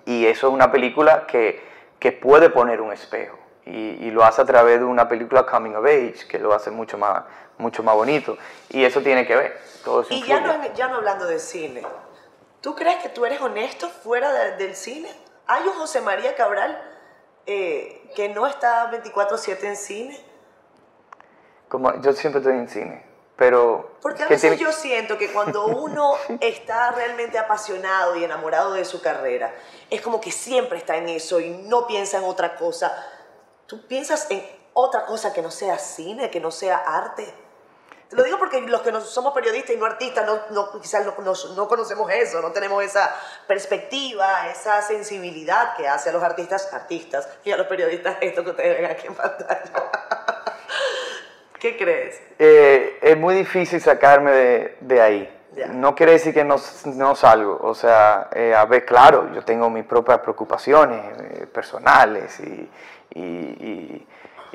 y eso es una película que, que puede poner un espejo. Y, y lo hace a través de una película coming of age, que lo hace mucho más, mucho más bonito. Y eso tiene que ver. Todo eso Y ya no, ya no hablando de cine, ¿tú crees que tú eres honesto fuera de- del cine? ¿Hay un José María Cabral eh, que no está 24/7 en cine? Como, yo siempre estoy en cine, pero... Porque a ¿qué veces yo siento que cuando uno está realmente apasionado y enamorado de su carrera, es como que siempre está en eso y no piensa en otra cosa. ¿Tú piensas en otra cosa que no sea cine, que no sea arte? Te lo digo porque los que no somos periodistas y no artistas, no, no- quizás no, no- no conocemos eso, no tenemos esa perspectiva, esa sensibilidad que hace a los artistas artistas y a los periodistas esto que ustedes ven aquí en pantalla. ¿Qué crees? Eh, es muy difícil sacarme de, de ahí. No quiere decir que no, no salgo. O sea, eh, a ver, claro, yo tengo mis propias preocupaciones eh, personales y, y- y-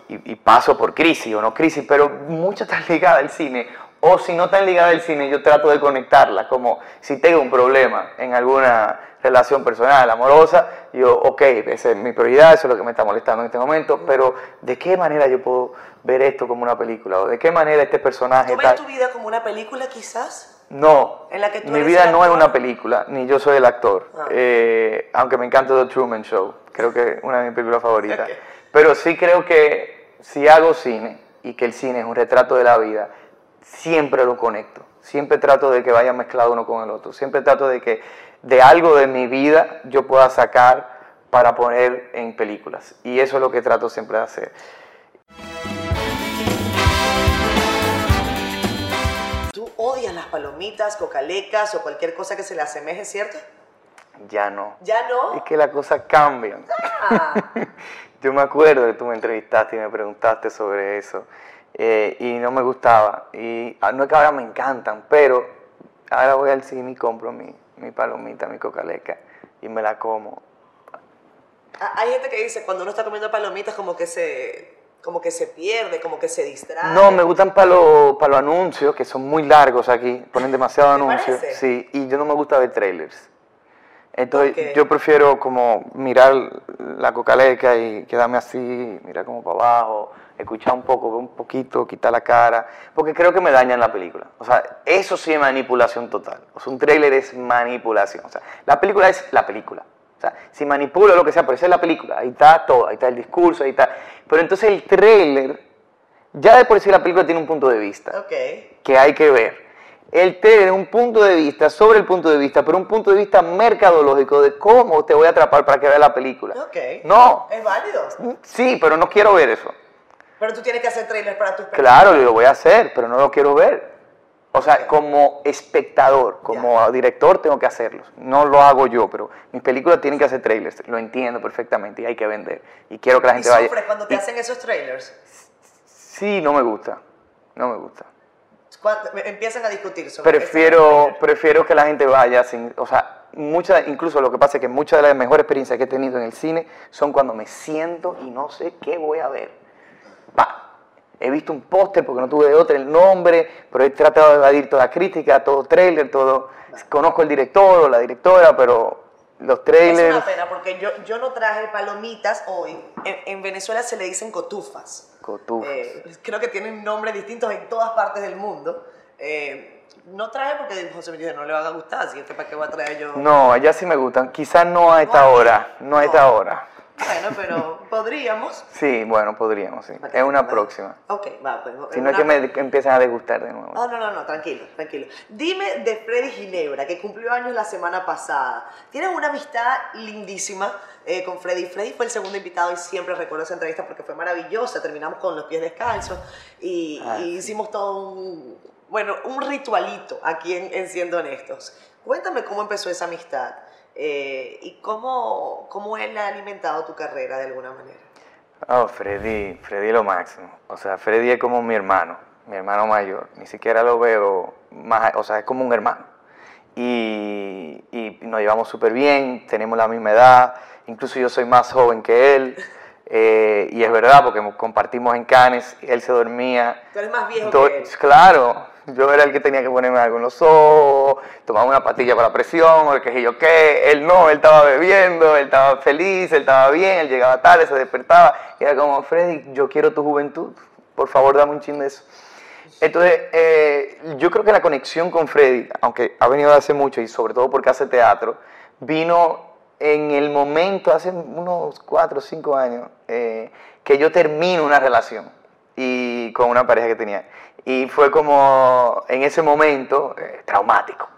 y- y paso por crisis o no crisis, pero muchas están ligadas al cine. O si no están ligadas al cine, yo trato de conectarla. Como si tengo un problema en alguna relación personal, amorosa, yo, ok, esa es mi prioridad, eso es lo que me está molestando en este momento, pero ¿de qué manera yo puedo ver esto como una película? ¿O de qué manera este personaje ¿Tú ves tal? tu vida como una película quizás? No, en la que tú mi eres vida no es una película, ni yo soy el actor. Ah. Eh, aunque me encanta The Truman Show, creo que es una de mis películas favoritas. Pero sí creo que si hago cine y que el cine es un retrato de la vida, siempre lo conecto. Siempre trato de que vaya mezclado uno con el otro. Siempre trato de que de algo de mi vida yo pueda sacar para poner en películas. Y eso es lo que trato siempre de hacer. ¿Tú odias las palomitas, cocalecas o cualquier cosa que se le asemeje, cierto? Ya no. ¿Ya no? Es que las cosas cambian. Ah, Yo me acuerdo que tú me entrevistaste y me preguntaste sobre eso eh, y no me gustaba. Y ah, no es que ahora me encantan, pero ahora voy al cine y compro mi, mi palomita, mi cocaleca y me la como. ah, hay gente que dice cuando uno está comiendo palomitas como que se, como que se pierde, como que se distrae. No, me gustan para los anuncios, que son muy largos aquí, ponen demasiado ¿Te anuncios. Sí, y yo no me gusta ver trailers. Entonces yo prefiero como mirar la cocaleca y quedarme así, mirar como para abajo, escuchar un poco, ver un poquito, quitar la cara, porque creo que me dañan la película. O sea, eso sí es manipulación total. O sea, un trailer es manipulación. O sea, la película es la película. O sea, si manipulo lo que sea, pero esa es la película. Ahí está todo, ahí está el discurso, ahí está. Pero entonces el trailer, ya de por sí la película tiene un punto de vista que hay que ver. El es un punto de vista sobre el punto de vista, pero un punto de vista mercadológico de cómo te voy a atrapar para que veas la película. Ok. No, Es válido. sí, pero no quiero ver eso. Pero tú tienes que hacer trailers para tus películas. Claro, lo voy a hacer, pero no lo quiero ver. O sea, como espectador, como director, tengo que hacerlos. No lo hago yo, pero mis películas tienen que hacer trailers. Lo entiendo perfectamente y hay que vender. Y quiero que la Y gente vaya. sufres cuando te y- hacen esos trailers. Sí, no me gusta. No me gusta. Empiezan a discutir sobre Prefiero, prefiero que la gente vaya sin, o sea, muchas, incluso lo que pasa es que muchas de las mejores experiencias que he tenido en el cine son cuando me siento y no sé qué voy a ver. Pa, he visto un póster porque no tuve de otro el nombre, pero he tratado de evadir toda crítica, todo trailer, todo, conozco el director o la directora, pero los Es trailers, una pena porque yo, yo no traje palomitas hoy. En, en Venezuela se le dicen cotufas. cotufas. Eh, creo que tienen nombres distintos en todas partes del mundo. Eh, no traje porque José me dijo no le van a gustar, así que para qué voy a traer yo. No, allá sí me gustan, quizás no a esta hora, no a esta hora. Bueno, pero podríamos. Sí, bueno, podríamos, sí. Es una próxima. Ok, va, pues. Si no es que me empiecen a degustar de nuevo. Ah, no, no, no, tranquilo, tranquilo. Dime de Freddy Ginebra, que cumplió años la semana pasada. Tienes una amistad lindísima eh, con Freddy. Freddy fue el segundo invitado y siempre recuerdo esa entrevista porque fue maravillosa. Terminamos con los pies descalzos y, Ah, y hicimos todo un, bueno, un ritualito aquí en, en Siendo Honestos. Cuéntame cómo empezó esa amistad eh, y cómo, cómo él ha alimentado tu carrera de alguna manera. Oh, Freddy, Freddy lo máximo. O sea, Freddy es como mi hermano, mi hermano mayor. Ni siquiera lo veo más, o sea, es como un hermano. Y, y nos llevamos súper bien, tenemos la misma edad, incluso yo soy más joven que él. eh, y es verdad, porque compartimos en Cannes, él se dormía. Tú eres más viejo do- que él. Claro, Yo era el que tenía que ponerme algo en los ojos, tomar una pastilla para presión, o el que yo qué. Él no, él estaba bebiendo, él estaba feliz, él estaba bien, él llegaba tarde, se despertaba. Y era como, Freddy, yo quiero tu juventud, por favor dame un chin de eso. Entonces, eh, yo creo que la conexión con Freddy, aunque ha venido hace mucho y sobre todo porque hace teatro, vino en el momento, hace unos cuatro o cinco años, eh, que yo termino una relación y con una pareja que tenía. Y fue como en ese momento eh, traumático.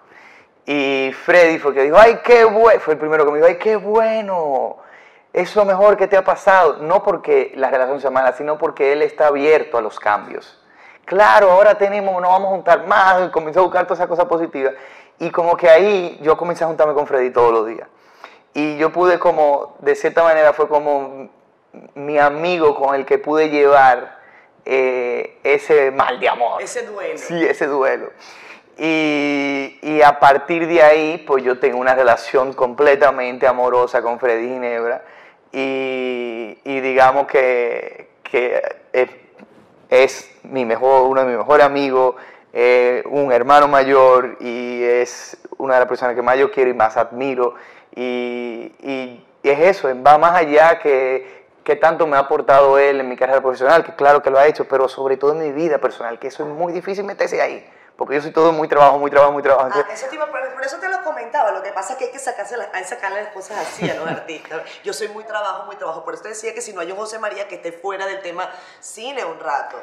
Y Freddy fue que dijo, ay, qué bueno, fue el primero que me dijo, ay, qué bueno, es lo mejor que te ha pasado. No porque la relación sea mala, sino porque él está abierto a los cambios. Claro, ahora tenemos, nos vamos a juntar más, comenzó a buscar todas esas cosas positivas. Y como que ahí yo comencé a juntarme con Freddy todos los días. Y yo pude como, de cierta manera, fue como mi amigo con el que pude llevar eh, ese mal de amor. Ese duelo. Sí, ese duelo. Y, y, a partir de ahí, pues yo tengo una relación completamente amorosa con Freddy Ginebra. Y, y digamos que, que es, es, mi mejor, uno de mis mejores amigos, eh, un hermano mayor y es una de las personas que más yo quiero y más admiro. Y, y es eso, va más allá que, qué tanto me ha aportado él en mi carrera profesional, que claro que lo ha hecho, pero sobre todo en mi vida personal, que eso es muy difícil meterse ahí, porque yo soy todo muy trabajo, muy trabajo, muy trabajo. Ah, eso te iba, por eso te lo comentaba, lo que pasa es que hay que sacarse las, hay sacarle las cosas así a los artistas. Yo soy muy trabajo, muy trabajo, por eso te decía que si no hay un José María que esté fuera del tema cine un rato.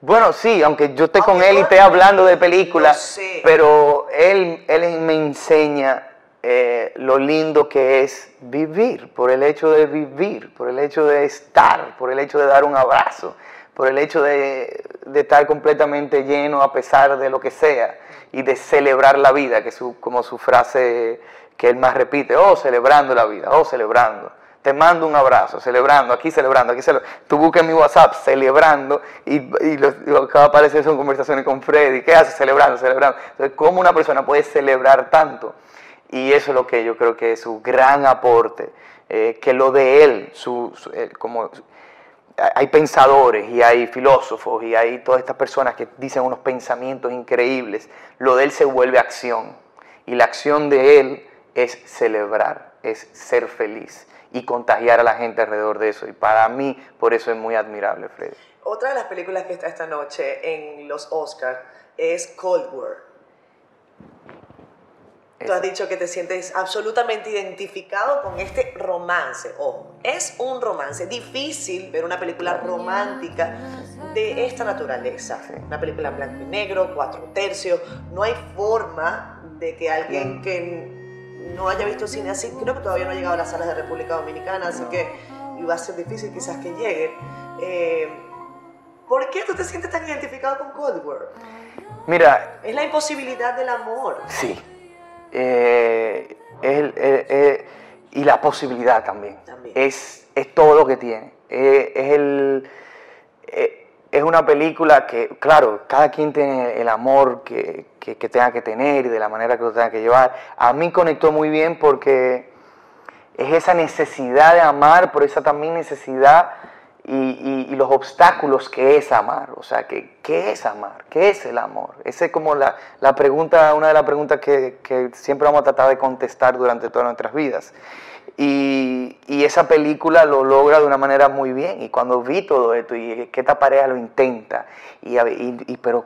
Bueno, sí, aunque yo esté con él y esté hablando de películas, pero él, él me enseña eh, lo lindo que es vivir, por el hecho de vivir, por el hecho de estar, por el hecho de dar un abrazo, por el hecho de, estar completamente lleno a pesar de lo que sea y de celebrar la vida, que es como su frase que él más repite, oh, celebrando la vida, oh, celebrando. Te mando un abrazo, celebrando, aquí celebrando, aquí celebrando. Tú buscas mi WhatsApp celebrando y, y lo, que va aparecer son conversaciones con Freddy. ¿Qué haces? Celebrando, celebrando. Entonces, ¿cómo una persona puede celebrar tanto? Y eso es lo que yo creo que es su gran aporte, eh, que lo de él, su, como hay pensadores y hay filósofos y hay todas estas personas que dicen unos pensamientos increíbles, lo de él se vuelve acción. Y la acción de él es celebrar, es ser feliz y contagiar a la gente alrededor de eso. Y para mí, por eso es muy admirable, Freddy. Otra de las películas que está esta noche en los Oscars es Cold War. Tú has dicho que te sientes absolutamente identificado con este romance. Ojo, es un romance difícil ver una película romántica de esta naturaleza. Una película en blanco y negro, cuatro tercios. No hay forma de que alguien que no haya visto cine así, creo que todavía no ha llegado a las salas de República Dominicana, así que va a ser difícil quizás que llegue. Eh, ¿Por qué tú te sientes tan identificado con Cold War? Mira. Es la imposibilidad del amor. Sí eh, es y la posibilidad también. Es, es, todo lo que tiene. es, el, es una película que, claro, cada quien tiene el amor que, que, tenga que tener y de la manera que lo tenga que llevar. A mí conectó muy bien porque es esa necesidad de amar, pero esa también necesidad y, los obstáculos que es amar. O sea, que, ¿qué es amar? ¿Qué es el amor? Esa es como la, la pregunta, una de las preguntas que, que, siempre vamos a tratar de contestar durante todas nuestras vidas. Y, y, esa película lo logra de una manera muy bien. Y cuando vi todo esto y que esta pareja lo intenta, y, y pero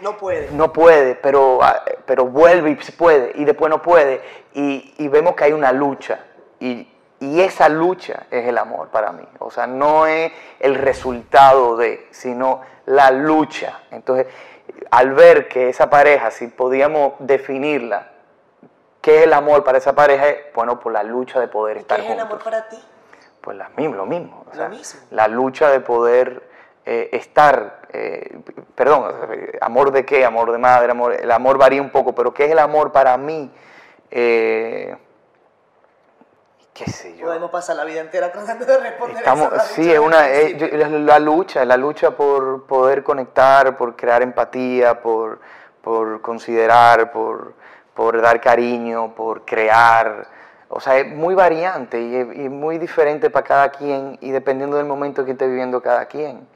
no puede. No puede, pero, ah, pero vuelve y puede, y después no puede. Y, y vemos que hay una lucha. Y, y esa lucha es el amor para mí. O sea, no es el resultado de, sino la lucha. Entonces, al ver que esa pareja, si podíamos definirla, ¿qué es el amor para esa pareja? Bueno, por la lucha de poder estar juntos. ¿Qué es el amor para ti? Pues la, lo mismo. lo mismo. La lucha de poder eh, estar, eh, perdón, amor de qué, amor de madre, amor, el amor varía un poco, pero ¿qué es el amor para mí? Eh, Podemos pasar la vida entera tratando de responder Estamos, Sí, es una, la lucha, la lucha por poder conectar, por crear empatía, por, por considerar, por, por dar cariño, por crear. O sea, es muy variante y, muy diferente para cada quien y dependiendo del momento que esté viviendo cada quien.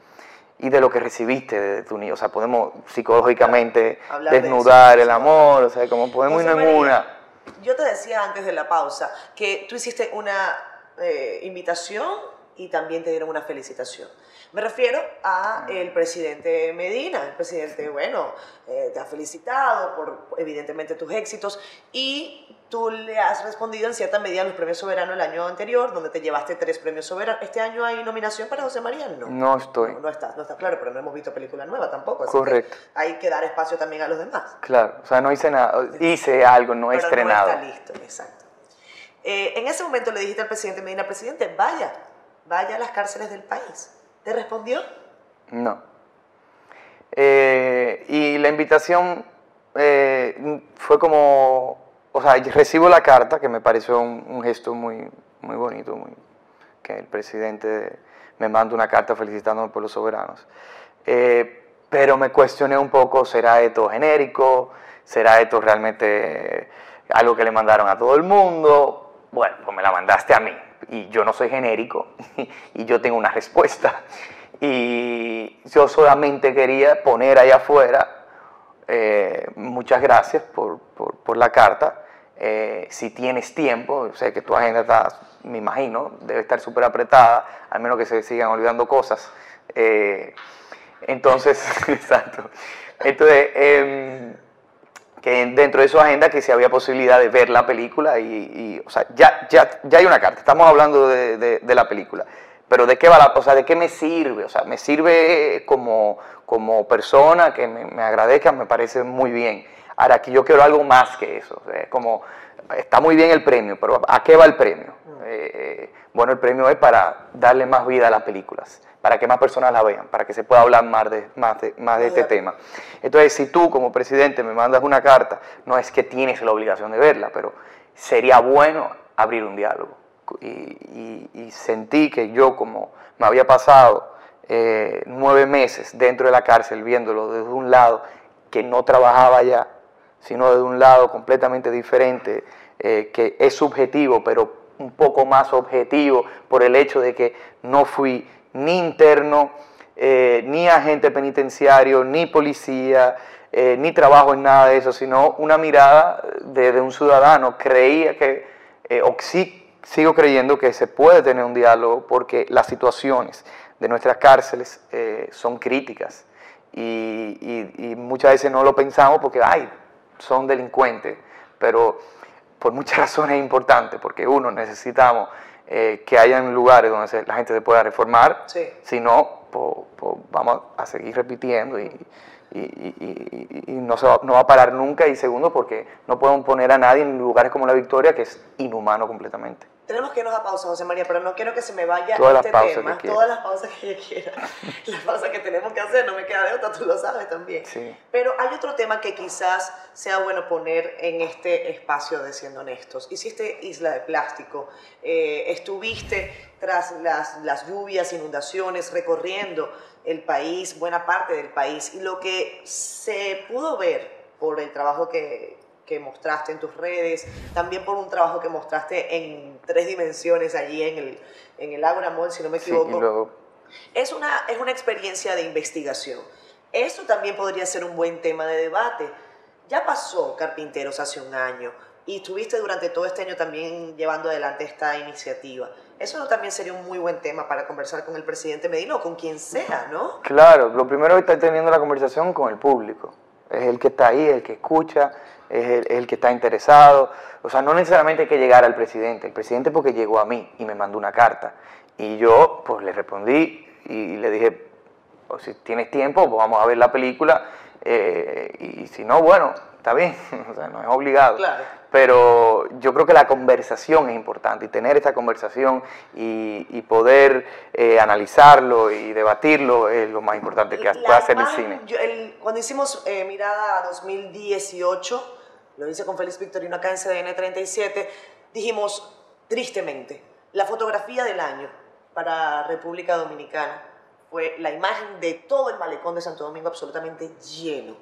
y de lo que recibiste de tu niño. O sea, podemos psicológicamente desnudar el amor, o sea, como podemos ir en una. Yo te decía antes de la pausa que tú hiciste una eh, invitación y también te dieron una felicitación. Me refiero a el presidente Medina. El presidente, bueno, eh, te ha felicitado por evidentemente tus éxitos y tú le has respondido en cierta medida a los premios soberanos el año anterior, donde te llevaste tres premios soberanos. ¿Este año hay nominación para José María? No. No estoy. No, no está, no está claro, pero no hemos visto película nueva tampoco. Correcto. hay que dar espacio también a los demás. Claro, o sea, no hice nada, hice algo, no he estrenado. No está listo, exacto. Eh, en ese momento le dijiste al presidente Medina, presidente, vaya, vaya a las cárceles del país. ¿Te respondió? No. Eh, y la invitación eh, fue como, o sea, recibo la carta, que me pareció un, gesto muy, muy bonito, muy, que el presidente me manda una carta felicitándome por los soberanos. Eh, pero me cuestioné un poco, ¿será esto genérico? ¿Será esto realmente algo que le mandaron a todo el mundo? Bueno, pues me la mandaste a mí y yo no soy genérico y yo tengo una respuesta. Y yo solamente quería poner ahí afuera, eh, muchas gracias por, por, la carta. Eh, si tienes tiempo, sé que tu agenda está, me imagino, debe estar súper apretada, al menos que se sigan olvidando cosas. Eh, entonces, exacto. Entonces, em, que dentro de su agenda que si había posibilidad de ver la película y, o sea, ya, ya, ya, hay una carta, estamos hablando de, la película, pero ¿de qué va la, o sea, de qué me sirve? O sea, me sirve como, como persona, que me agradezca, me parece muy bien. Ahora, aquí yo quiero algo más que eso, como, está muy bien el premio, pero ¿a qué va el premio? Mm. Eh, eh, bueno, el premio es para darle más vida a las películas para que más personas la vean, para que se pueda hablar más de, más de, más de este tema. Entonces, si tú como presidente me mandas una carta, no es que tienes la obligación de verla, pero sería bueno abrir un diálogo. Y, sentí que yo, como me había pasado eh, nueve meses dentro de la cárcel viéndolo desde un lado que no trabajaba ya, sino desde un lado completamente diferente, eh, que es subjetivo, pero un poco más objetivo por el hecho de que no fui ni interno, eh, ni agente penitenciario, ni policía, eh, ni trabajo en nada de eso, sino una mirada de, un ciudadano. Creía que, o sí, sigo creyendo que se puede tener un diálogo porque las situaciones de nuestras cárceles son críticas y, y, muchas veces no lo pensamos porque, ay, son delincuentes, pero por muchas razones es importante, porque uno necesitamos eh, que hayan lugares donde la gente se pueda reformar, si no, vamos a seguir repitiendo y, no, se va, no va a parar nunca. Y segundo, porque no podemos poner a nadie en lugares como la Victoria, que es inhumano completamente. Tenemos que irnos a pausa, José María, pero no quiero que se me vaya todas este las tema. todas las pausas que yo quiera. las pausas que tenemos que hacer, no me queda de otra, tú lo sabes también. Pero hay otro tema que quizás sea bueno poner en este espacio de Siendo Honestos. Hiciste Isla de Plástico, eh, estuviste tras las, las lluvias, inundaciones, recorriendo el país, buena parte del país, y lo que se pudo ver por el trabajo que, que mostraste en tus redes, también por un trabajo que mostraste en tres dimensiones allí en el, en el Ágora Mall, si no me equivoco. es, una, es una experiencia de investigación. Eso también podría ser un buen tema de debate. Ya pasó Carpinteros hace un año y estuviste durante todo este año también llevando adelante esta iniciativa. Eso no también sería un muy buen tema para conversar con el presidente Medina o con quien sea, ¿no? Claro, lo primero es estar teniendo la conversación con el público. Es el que está ahí, el que escucha, es el, que está interesado. O sea, no necesariamente hay que llegar al presidente. El presidente porque llegó a mí y me mandó una carta. Y yo pues le respondí y le dije, oh, si tienes tiempo, pues vamos a ver la película. Eh, y si no, bueno, está bien, o sea, no es obligado. Pero yo creo que la conversación es importante y tener esta conversación y, poder eh, analizarlo y debatirlo es lo más importante que puede hacer el cine. cuando hicimos eh, Mirada 2018, lo hice con Félix Victorino acá en CDN 37, dijimos, tristemente, la fotografía del año para República Dominicana fue la imagen de todo el malecón de Santo Domingo absolutamente lleno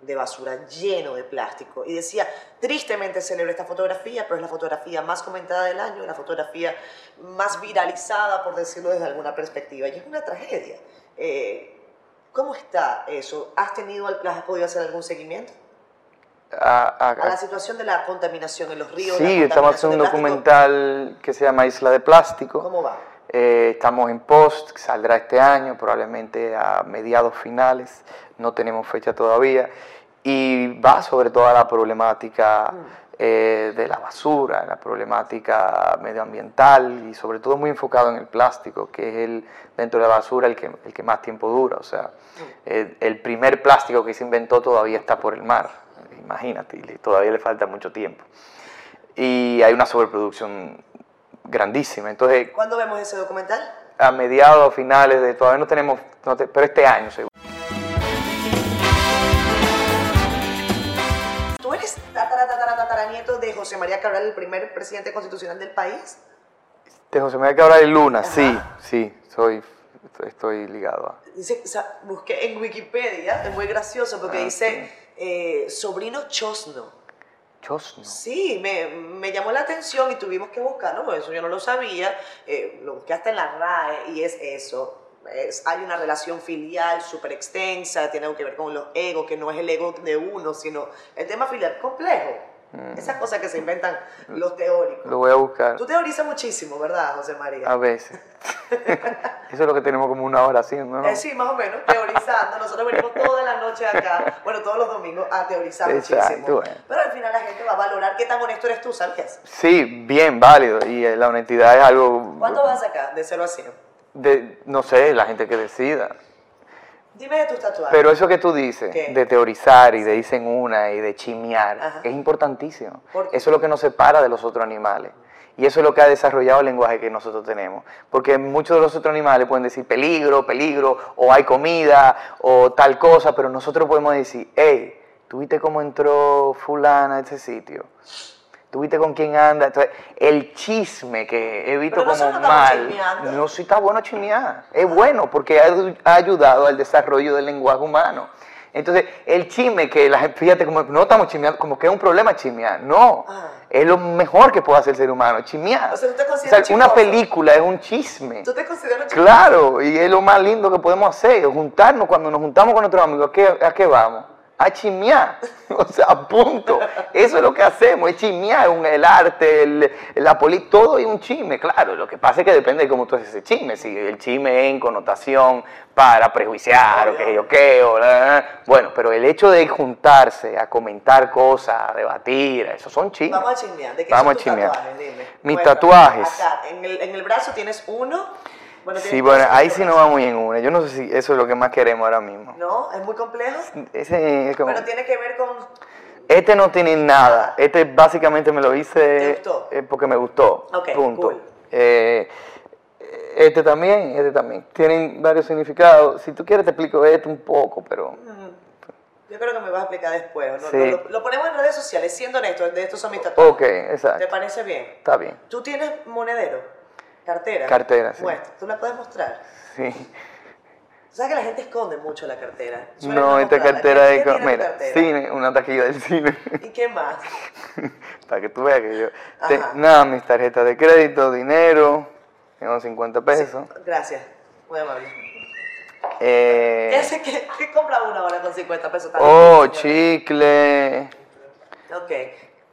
de basura, lleno de plástico. Y decía, tristemente celebro esta fotografía, pero es la fotografía más comentada del año, la fotografía más viralizada, por decirlo desde alguna perspectiva. Y es una tragedia. Eh, ¿Cómo está eso? ¿Has tenido, has podido hacer algún seguimiento? A, a- A la situación de la contaminación en los ríos. sí, estamos haciendo un documental que se llama Isla de Plástico. ¿Cómo va? Eh, estamos en post, saldrá este año, probablemente a mediados finales, no tenemos fecha todavía, y va sobre toda la problemática eh, de la basura, la problemática medioambiental y sobre todo muy enfocado en el plástico, que es el, dentro de la basura el que, el que más tiempo dura. O sea, el, el primer plástico que se inventó todavía está por el mar, imagínate, y todavía le falta mucho tiempo. Y hay una sobreproducción grandísima. Entonces, ¿Cuándo vemos ese documental? a mediados, finales de, todavía no tenemos, no te- pero este año seguro. ¿Tú eres tatara, tatara, tataranieto de José María Cabral, el primer presidente constitucional del país? De José María Cabral y Luna, Ajá. sí, sí, soy, estoy ligado a. Dice, o sea, busqué en Wikipedia, es muy gracioso porque Ah, dice eh, sobrino Chosno. Chosno. Sí, me, me llamó la atención y tuvimos que buscarlo, eso yo no lo sabía. eh, lo busqué hasta en la RAE y es eso. Es- hay una relación filial súper extensa, tiene algo que ver con los egos, que no es el ego de uno, sino el tema filial complejo. Esas cosas que se inventan los teóricos. Lo voy a buscar Tú teorizas muchísimo, ¿verdad, José María? a veces. Eso es lo que tenemos como una hora haciendo, ¿no? Eh, sí, más o menos, teorizando. Nosotros venimos toda la noche acá, bueno, todos los domingos a teorizar Exacto, muchísimo. Pero al final la gente va a valorar qué tan honesto eres tú, ¿sabes? Sí, bien, válido. Y eh, la honestidad es algo. ¿Cuánto vas a sacar de 0 a 100? De, no sé, la gente que decida. Dime de tus tatuajes. Pero eso que tú dices, ¿Qué? de teorizar y de dicen una y de chimear, Ajá. es importantísimo. Eso es lo que nos separa de los otros animales. Y eso es lo que ha desarrollado el lenguaje que nosotros tenemos. Porque muchos de los otros animales pueden decir peligro, peligro, o hay comida, o tal cosa, pero nosotros podemos decir, hey, ¿tú viste cómo entró fulana a ese sitio? ¿Tú viste con quién anda? Entonces, el chisme que he visto como mal. No, sí está bueno chismear. Es bueno porque ha, ha ayudado al desarrollo del lenguaje humano. Entonces, el chisme que la gente, fíjate, como no estamos chismeando, como que es un problema chismear. No, Ah. es lo mejor que puede hacer el ser humano, chismear. O sea, ¿tú te consideras una chismoso? película es un chisme. ¿Tú te consideras chico? Claro, y es lo más lindo que podemos hacer, juntarnos cuando nos juntamos con nuestros amigos, ¿a qué, a qué vamos? A chismear, o sea, punto. Eso es lo que hacemos, es chismear, el arte, el- la política, todo es un chisme, claro. Lo que pasa es que depende de cómo tú haces ese chisme, si el chisme es en connotación para prejuiciar o que yo qué, o la, la, la. bueno, pero el hecho de juntarse a comentar cosas, a debatir, eso son chismes. Vamos a chismear. ¿De qué Vamos son a tus chismear. tatuajes? Dime. Mis tatuajes. Acá, en el, en el brazo tienes uno. Bueno, Sí, bueno, ahí sí no brazo. vamos en una. Yo no sé si eso es lo que más queremos ahora mismo. ¿No? ¿Es muy complejo? Ese es como- Pero tiene que ver con... Este no tiene nada. Este básicamente me lo ¿Te hice gustó? eh, porque me gustó. Ok, punto. cool. Eh, este también, este también. Tienen varios significados. Si tú quieres te explico este un poco, pero... Yo creo que me vas a explicar después. ¿no? Sí. Lo, lo ponemos en redes sociales, siendo honesto, de estos son mis tatuajes. Ok, exacto. ¿Te parece bien? Está bien. ¿Tú tienes monedero? ¿Cartera? Cartera, sí. Muestra. ¿Tú la puedes mostrar? Sí. ¿Sabes que la gente esconde mucho la cartera? No, esta cartera ¿Qué- qué tu Mira, cartera? cine, una taquilla del cine. ¿Y qué más? Para que tú veas que yo... te- nada, mis tarjetas de crédito, dinero. Tengo 50 pesos. Gracias. Muy amable. Eh, ¿Qué, hace que, ¿Qué compra uno ahora con 50 pesos? Tan oh, difícil, chicle. ¿verdad? Ok.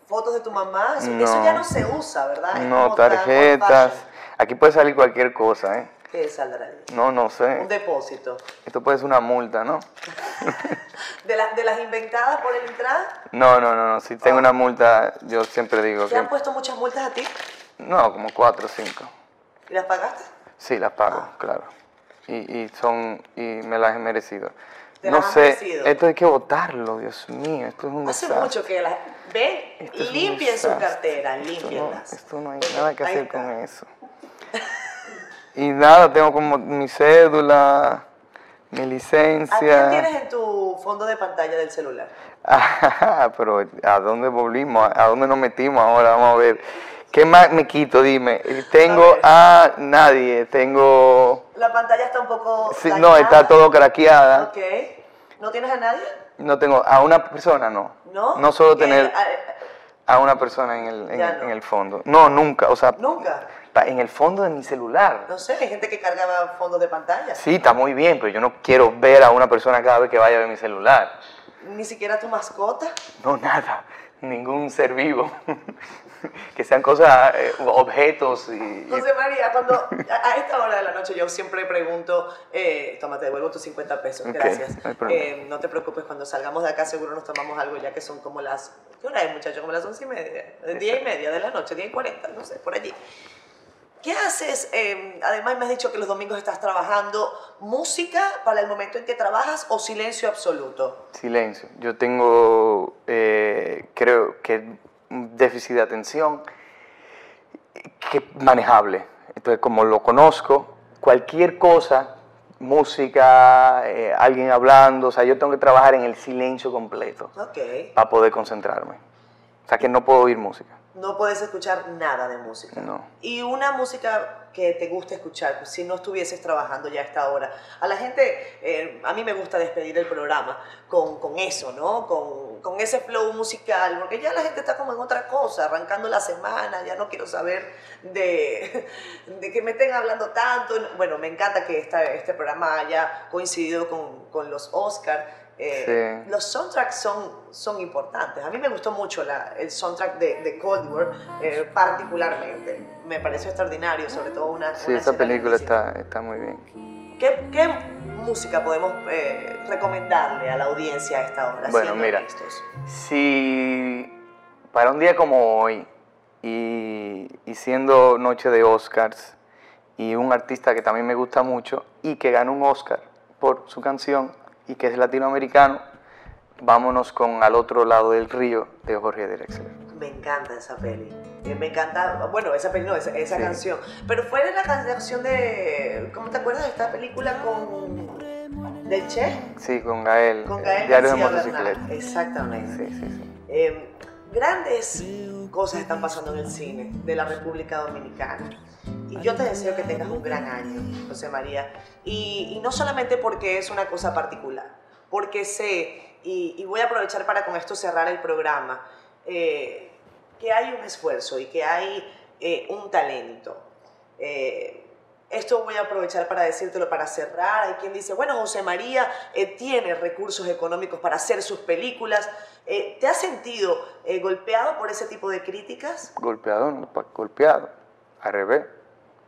¿Fotos de tu mamá? Eso, No. eso ya no se usa, ¿verdad? Es No, tarjetas. Aquí puede salir cualquier cosa, ¿eh? ¿Qué saldrá? No, no Un sé. depósito. Esto puede ser una multa, ¿no? ¿De, las de las inventadas por el Intran? No, no, no, no. Si tengo una multa, yo siempre digo ¿Te que... han puesto muchas multas a ti? No, como cuatro o cinco. ¿Y las pagaste? Sí, las pago, Ah. claro. Y, y son... Y me las he merecido. ¿Te no las has sé, merecido? esto hay que votarlo, Dios mío. Esto es un Hace desastre. mucho que las... Ven, un limpien su cartera, Esto no, esto no hay nada que hacer con eso. Y nada, tengo como mi cédula, mi ¿A quién licencia. tienes en tu fondo de pantalla del celular? Pero ¿a dónde volvimos? ¿A dónde nos metimos ahora? Vamos a ver. ¿Qué más me quito? Dime. Tengo A nadie. Tengo... La pantalla está un poco Sí, no, está todo craqueada. Ok. ¿No tienes a nadie? No tengo... A una persona no. ¿No? No solo tener a una persona en el, no. en el fondo. No, nunca. O sea, Nunca. En el fondo de mi celular. No sé, hay gente que cargaba fondos de pantalla. Sí, está muy bien, pero yo no quiero ver a una persona cada vez que vaya a ver mi celular. Ni siquiera tu mascota. No, nada, ningún ser vivo. que sean cosas, eh, objetos y... José María, cuando a, a esta hora de la noche yo siempre pregunto, eh, toma, te devuelvo tus 50 pesos, gracias. no. Eh, no te preocupes, cuando salgamos de acá seguro nos tomamos algo ya que son como las, ¿qué hora es muchachos? Como las 11 y media, 10 y media de la noche, 10 y 40, no sé, por allí. ¿Qué haces? Eh, además me has dicho que los domingos estás trabajando música para el momento en que trabajas o silencio absoluto. Silencio. Yo tengo, eh, creo que un déficit de atención que manejable. Entonces, como lo conozco, cualquier cosa, música, eh, alguien hablando, o sea, yo tengo que trabajar en el silencio completo para poder concentrarme. O sea, que no puedo oír música. No puedes escuchar nada de música. No. Y una música que te guste escuchar, pues, si no estuvieses trabajando ya a esta hora. A la gente, eh, a mí me gusta despedir el programa con, con eso, ¿no? Con, con ese flow musical, porque ya la gente está como en otra cosa, arrancando la semana, ya no quiero saber de, de que me estén hablando tanto. Bueno, me encanta que esta, este programa haya coincidido con, con los Oscars. Eh, Sí. Los soundtracks son, son importantes. A mí me gustó mucho la- el soundtrack de, de Cold War, eh, particularmente. Me pareció extraordinario, sobre todo una. Sí, una esa película está, está muy bien. ¿Qué, qué música podemos eh, recomendarle a la audiencia a esta hora? Bueno, mira. honestos? Si para un día como hoy y, y siendo noche de Oscars y un artista que también me gusta mucho y que ganó un Oscar por su canción y que es latinoamericano, vámonos con Al otro lado del río de Jorge Drexler. Me encanta esa peli. Eh, Me encanta, bueno, esa peli no, esa, esa Sí. canción. Pero fue de la canción de. ¿Cómo te acuerdas de esta película con. del Che? Sí, con Gael, Con eh, Gael Diario de Motocicleta. Exactamente. Sí, sí, sí. Eh, grandes cosas están pasando en el cine de la República Dominicana. Y yo te deseo que tengas un gran año, José María. Y, no solamente porque es una cosa particular, porque sé, y, y voy a aprovechar para con esto cerrar el programa, eh, que hay un esfuerzo y que hay eh, un talento. Eh, esto voy a aprovechar para decírtelo para cerrar. Hay quien dice, bueno, José María eh, tiene recursos económicos para hacer sus películas. Eh, ¿Te has sentido eh, golpeado por ese tipo de críticas? Golpeado, no, golpeado. Al revés.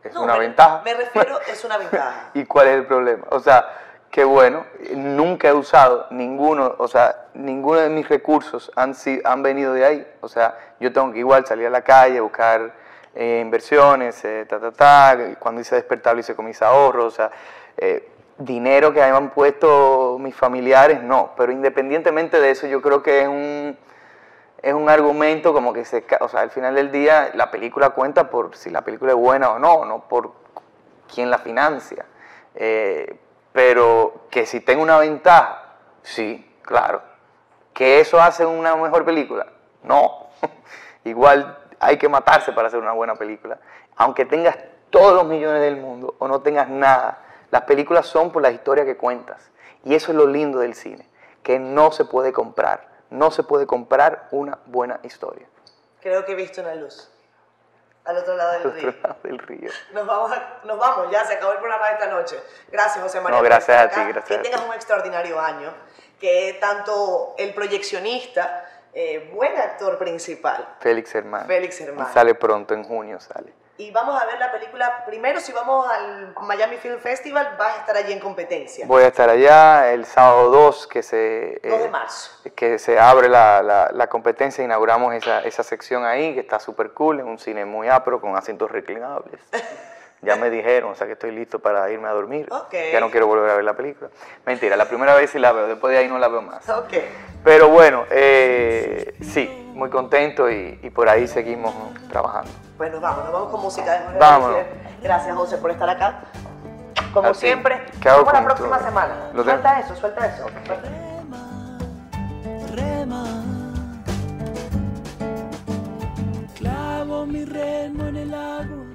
Es No, una me- ventaja. Me refiero, es una ventaja. ¿Y cuál es el problema? O sea, que bueno, nunca he usado ninguno, o sea, ninguno de mis recursos han, han venido de ahí. O sea, yo tengo que igual salir a la calle, buscar eh, inversiones, eh, ta, ta, ta. Cuando hice despertar lo hice con mis ahorros, o sea, eh, dinero que han puesto mis familiares, no. Pero independientemente de eso, yo creo que es un es un argumento como que se, o sea, al final del día la película cuenta por si la película es buena o no, no por quién la financia. Eh, pero que si tengo una ventaja, sí, claro. ¿Que eso hace una mejor película? No. Igual hay que matarse para hacer una buena película. Aunque tengas todos los millones del mundo o no tengas nada, las películas son por la historia que cuentas. Y eso es lo lindo del cine, que no se puede comprar. No se puede comprar una buena historia. Creo que he visto una luz al otro lado Al del otro río. lado del río. Nos vamos, a- nos vamos, ya se acabó el programa de esta noche. Gracias, José María. No, gracias a ti, gracias Que a ti. tengas un extraordinario año. Que tanto el proyeccionista, eh, buen actor principal, Félix Hermán. Félix Hermán. Sale pronto, en junio sale. Y vamos a ver la película. Primero, si vamos al Miami Film Festival, vas a estar allí en competencia. Voy a estar allá el sábado 2, que se, 2 de eh, marzo. que se abre la, la- la competencia, inauguramos esa, esa sección ahí, que está súper cool, es un cine muy apro, con asientos reclinables. Ya me dijeron, o sea que estoy listo para irme a dormir. Ok. Ya no quiero volver a ver la película. Mentira, la primera vez sí la veo, después de ahí no la veo más. Ok. Pero bueno, eh, sí, muy contento y, y por ahí seguimos trabajando. Pues nos vamos, nos vamos con música de Jorge Vámonos. Gracias, José, por estar acá. Como siempre, ¿Qué hago la próxima todo? semana. Lo Suelta eso, suelta eso. Suelta. rema. Clavo mi remo en el agua